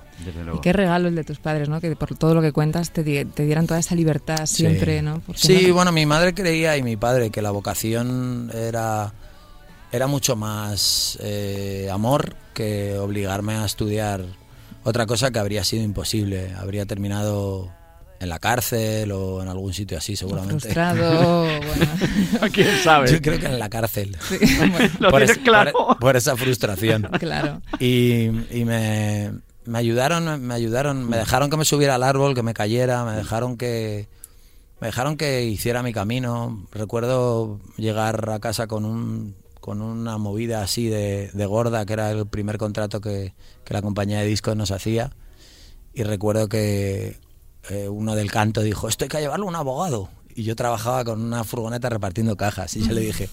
Y qué regalo el de tus padres, ¿no? Que por todo lo que cuentas te, di- te dieran toda esa libertad siempre, Sí. ¿no? Porque Sí, no- bueno, mi madre creía y mi padre que la vocación era, era mucho más eh, amor que obligarme a estudiar otra cosa que habría sido imposible. Habría terminado en la cárcel o en algún sitio así, seguramente. Frustrado, bueno. ¿Quién sabe? Yo creo que en la cárcel. Sí, bueno, Lo por, tienes es- claro. por- por esa frustración. claro. Y, y me, me ayudaron, me ayudaron, me dejaron que me subiera al árbol, que me cayera, me dejaron que me dejaron que hiciera mi camino. Recuerdo llegar a casa con un con una movida así de, de gorda, que era el primer contrato que, que la compañía de discos nos hacía. Y recuerdo que eh, uno del canto dijo, esto hay que llevarlo a un abogado. Y yo trabajaba con una furgoneta repartiendo cajas. Y yo le dije,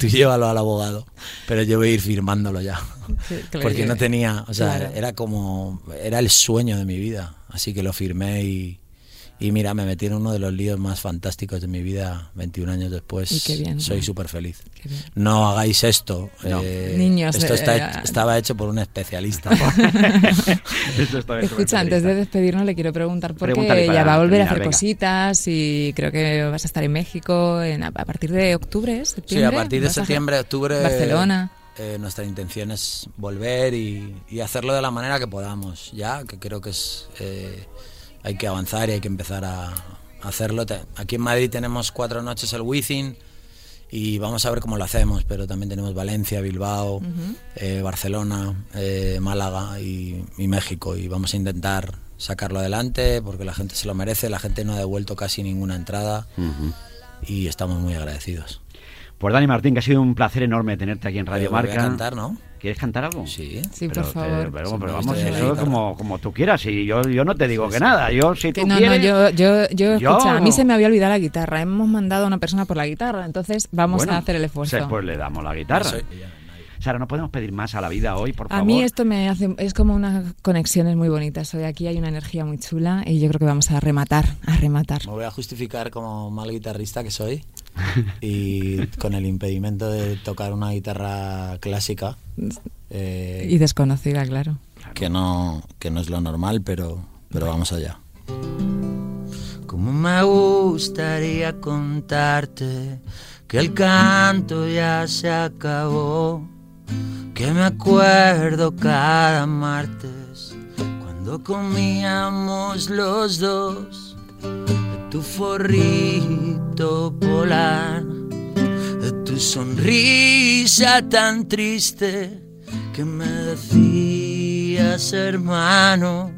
tú llévalo al abogado, pero yo voy a ir firmándolo ya. Sí, Porque no tenía, o sea, Claro. era como, era el sueño de mi vida. Así que lo firmé y, y mira, me metí en uno de los líos más fantásticos de mi vida 21 años después. Y qué bien, Soy ¿no? súper feliz. Qué bien. No hagáis esto. No. eh, Niños, Esto eh, está, eh, estaba hecho por un especialista. Bien, Escucha, antes de despedirnos le quiero preguntar porque ya va a volver a hacer venga. cositas y creo que vas a estar en México en- a partir de octubre, Sí, septiembre. a partir de septiembre, octubre. Barcelona. eh, nuestra intención es volver y, y hacerlo de la manera que podamos, ya, que creo que es. Hay que avanzar y hay que empezar a, hacerlo. Aquí en Madrid tenemos cuatro noches el Within y vamos a ver cómo lo hacemos, pero también tenemos Valencia, Bilbao, eh, Barcelona, eh, Málaga y, y México y vamos a intentar sacarlo adelante porque la gente se lo merece, la gente no ha devuelto casi ninguna entrada y estamos muy agradecidos. Pues Dani Martín, que ha sido un placer enorme tenerte aquí en Radio voy a Marca. cantar, ¿no? ¿Quieres cantar algo? Sí. Sí, Pero, por favor. pero- pero- Sí, pero me vamos, eso guitarra. como, como tú quieras. Y yo, yo no te digo Sí, que sí. nada. Yo, si Que tú no, no, quieres... yo, yo, yo, Yo escucha, a mí no. se me había olvidado la guitarra. Hemos mandado a una persona por la guitarra, entonces vamos Bueno, a hacer el esfuerzo. Pues le damos la guitarra. Soy- Sara, no podemos pedir más a la vida hoy, por A favor. mí esto me hace, es como unas conexiones muy bonitas. Hoy aquí hay una energía muy chula y yo creo que vamos a rematar, a rematar. Me voy a justificar como mal guitarrista que soy y con el impedimento de tocar una guitarra clásica, eh, Y desconocida, claro. que, no, que no es lo normal, pero, pero vamos allá. Como me gustaría contarte que el canto ya se acabó, que me acuerdo cada martes cuando comíamos los dos de tu forrito polar, de tu sonrisa tan triste que me decías hermano,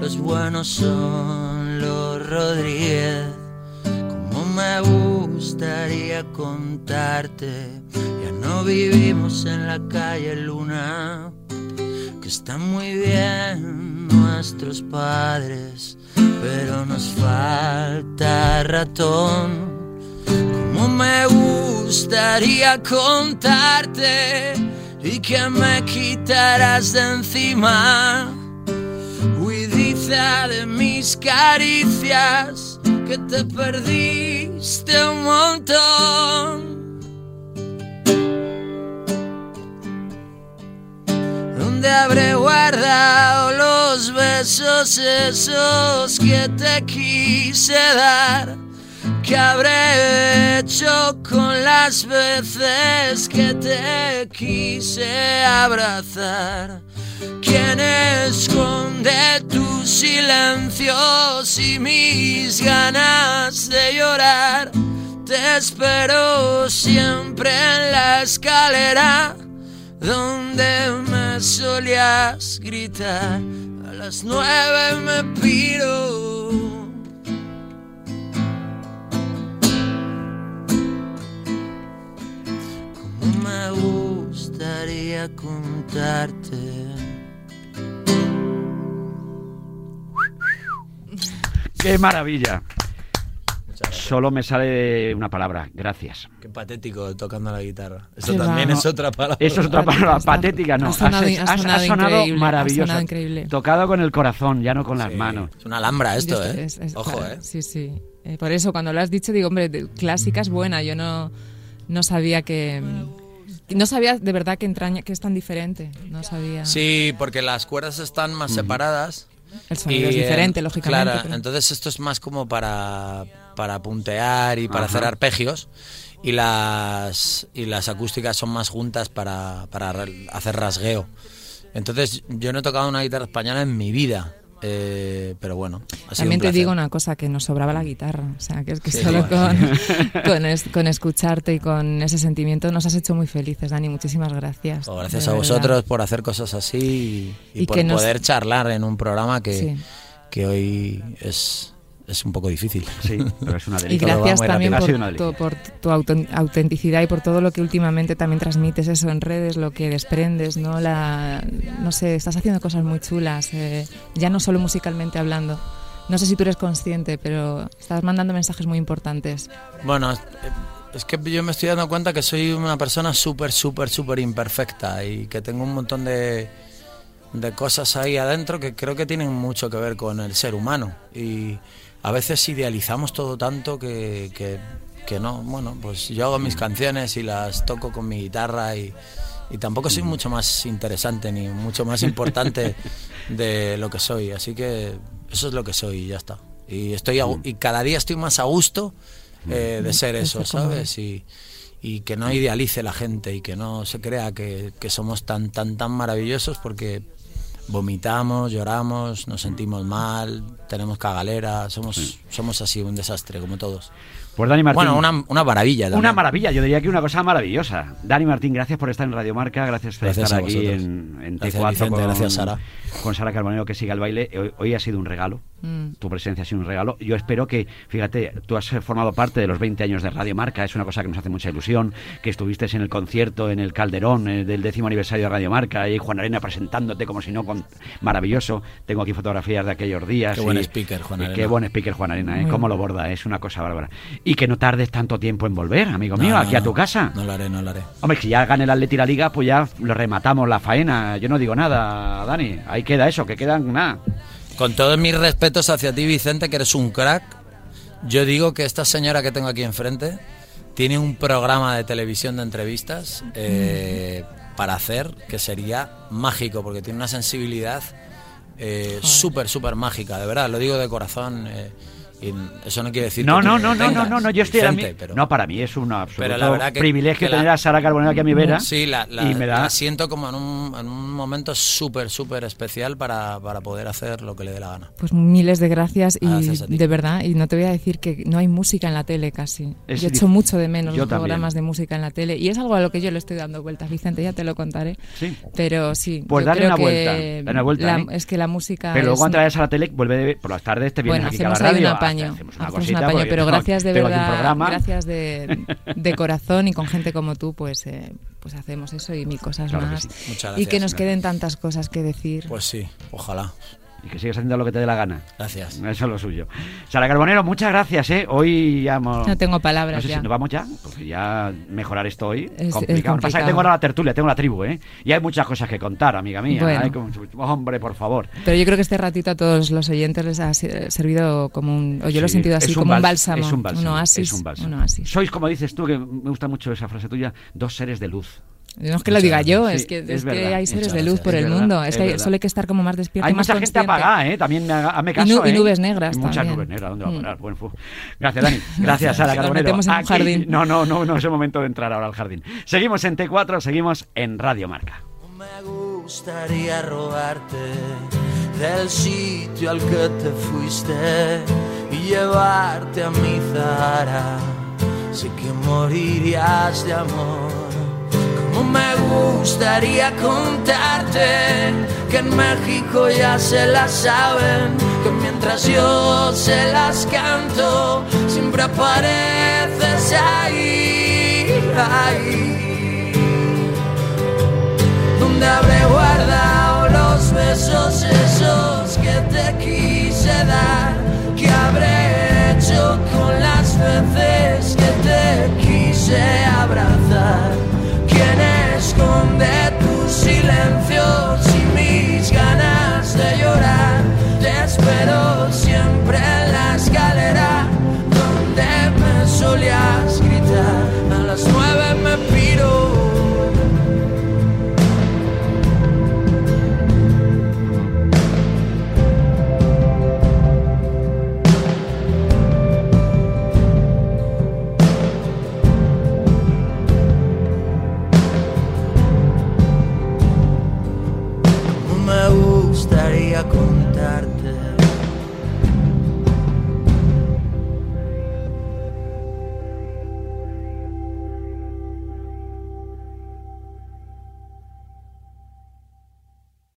los buenos son los Rodríguez. Como me gustaría contarte, ya no vivimos en la calle Luna, que están muy bien nuestros padres, pero nos falta ratón. Como me gustaría contarte y que me quitaras de encima de mis caricias que te perdiste un montón. Habré guardado los besos esos que te quise dar? ¿Qué habré hecho con las veces que te quise abrazar? ¿Quién esconde tus silencios y mis ganas de llorar? Te espero siempre en la escalera donde me solías gritar. A las nueve me piro. Como me gustaría contarte. ¡Qué maravilla! Solo me sale una palabra, gracias. Qué patético tocando la guitarra. Eso Qué también va. es otra palabra. Eso es otra palabra, Está- patética, no. ha sonado- Has- ha has- sonado has sonado increíble, ha maravilloso. sonado increíble. Tocado con el corazón, ya no con las manos. Es una alhambra esto, ¿eh? es- es- Ojo, claro, ¿eh? Sí, sí. Eh, por eso, cuando lo has dicho, digo, hombre, de- clásica es buena. Yo no, no sabía que. No sabía de verdad que entraña, que es tan diferente. No sabía. Sí, porque las cuerdas están más separadas. El sonido es eh, diferente, lógicamente. Claro, pero- entonces esto es más como para, para puntear y para Ajá. hacer arpegios. Y las, y las acústicas son más juntas para, para ra- hacer rasgueo. Entonces yo no he tocado una guitarra española en mi vida. eh, pero bueno, ha sido También un te digo una cosa, que nos sobraba la guitarra. O sea, que es que Sí, solo bueno. con, con, es- con escucharte y con ese sentimiento nos has hecho muy felices, Dani. Muchísimas gracias. Oh, gracias a verdad. vosotros por hacer cosas así y, y Y por que nos- poder charlar en un programa que, Sí. que hoy es, es un poco difícil. Sí, pero es una Y delicia. Va gracias también por, una tu, por autenticidad y por todo lo que últimamente también transmites eso en redes, lo que desprendes, ¿no? La, no sé, estás haciendo cosas muy chulas, eh, ya no solo musicalmente hablando. No sé si tú eres consciente, pero estás mandando mensajes muy importantes. Bueno, es- es que yo me estoy dando cuenta que soy una persona súper, súper, súper imperfecta y que tengo un montón de, de cosas ahí adentro que creo que tienen mucho que ver con el ser humano. Y a veces idealizamos todo tanto que, que, que no. Bueno, pues yo hago mis canciones y las toco con mi guitarra y, y tampoco soy mucho más interesante ni mucho más importante de lo que soy. Así que eso es lo que soy y ya está. Y, estoy a y cada día estoy más a gusto eh, de ser eso, ¿sabes? Y, y que no idealice la gente y que no se crea que, que somos tan, tan, tan maravillosos porque vomitamos, lloramos, nos sentimos mal, tenemos cagalera, somos, somos así un desastre como todos. Pues Dani Martín. Bueno, una, una maravilla también. Una maravilla, yo diría que una cosa maravillosa. Dani Martín, gracias por estar en Radio Marca, gracias por Gracias estar aquí en, en Gracias, T4 Vicente, con, gracias, Sara. con Sara Carbonero que siga el baile. Hoy, hoy ha sido un regalo, Mm. tu presencia ha sido un regalo. Yo espero que, fíjate, tú has formado parte de los 20 años de Radio Marca, es una cosa que nos hace mucha ilusión, que estuviste en el concierto en el Calderón eh, del décimo aniversario de Radio Marca y Juan Arena presentándote como si no, con... maravilloso. Tengo aquí fotografías de aquellos días. Qué buen speaker, Juan Arena. Qué buen speaker Juan Arena, ¿eh? Cómo lo borda, es una cosa bárbara. Y que no tardes tanto tiempo en volver, amigo No, mío, no, aquí a tu casa. No lo haré, no lo haré. Hombre, si ya gane el Atleti la Liga, pues ya lo rematamos la faena. Yo no digo nada, Dani. Ahí queda eso, que quedan nada. Con todos mis respetos hacia ti, Vicente, que eres un crack, yo digo que esta señora que tengo aquí enfrente tiene un programa de televisión de entrevistas eh, para hacer que sería mágico, porque tiene una sensibilidad eh, súper, súper mágica, de verdad, lo digo de corazón. eh, y eso no quiere decir No, que no, no, no, no, no, no, yo estoy a mí. Pero- No, para mí es un absoluto Pero la verdad que- privilegio que la- tener a Sara Carbonero aquí a mi vera. Sí, la, la- y me da. la siento como en un, en un momento súper, súper especial para, para poder hacer lo que le dé la gana. Pues miles de gracias y Gracias ti. de verdad, y no te voy a decir que no hay música en la tele casi. Es yo echo mucho de menos los también. programas de música en la tele y es algo a lo que yo le estoy dando vueltas, Vicente, ya te lo contaré. Sí. Pero sí, Pues dale una vuelta, dale una vuelta, la- ¿eh? es que la música Pero luego es cuando vayas a la tele, vuelve de- por las tardes, te vienes bueno, aquí a la radio. Apaño, hacemos una hacemos un cosita, apaño, porque pero gracias de verdad, gracias de, de corazón y con gente como tú, pues, eh, pues hacemos eso y mil cosas Claro que más. sí. Muchas y que gracias. nos queden tantas cosas que decir. Pues sí, ojalá. Y que sigas haciendo lo que te dé la gana. Gracias. Eso es lo suyo. Sara Carbonero, muchas gracias, ¿eh? Hoy ya hemos... no tengo palabras No sé ya. si nos vamos ya, porque ya mejorar esto hoy Es- es complicado. Lo que pasa es que complicado. tengo ahora la tertulia, tengo la tribu, ¿eh? Y hay muchas cosas que contar, amiga mía. Bueno. Hay como- Hombre, por favor. Pero yo creo que este ratito a todos los oyentes les ha servido como un, o yo lo he sentido así, es como un bálsamo, Es un bálsamo. oasis, es un bálsamo. un oasis. Sois, como dices tú, que me gusta mucho esa frase tuya, dos seres de luz. No es que lo diga yo, gracias. es que, Sí, es es que hay seres de luz gracias. por Es el verdad, mundo. es Es que verdad. solo hay que estar como más despierto, Hay más mucha gente apagada, ¿eh? También me haga- hazme Y caso, nu- y ¿eh? nubes negras Y muchas también. nubes negras, ¿dónde va a Mm. parar? Buen fu- Gracias, Dani. Gracias, Sara Nos Carbonero. metemos en un Aquí- jardín. No, no, no, no es el momento de entrar ahora al jardín. Seguimos en T4, seguimos en Radio Marca. Me gustaría robarte del sitio al que te fuiste y llevarte a mi Zara. Sé que morirías de amor. Me gustaría contarte que en México ya se las saben, que mientras yo se las canto, siempre apareces ahí, ahí. Donde habré guardado los besos esos que te quise dar, que habré hecho con las veces que te quise abrazar en esconde tu silencio.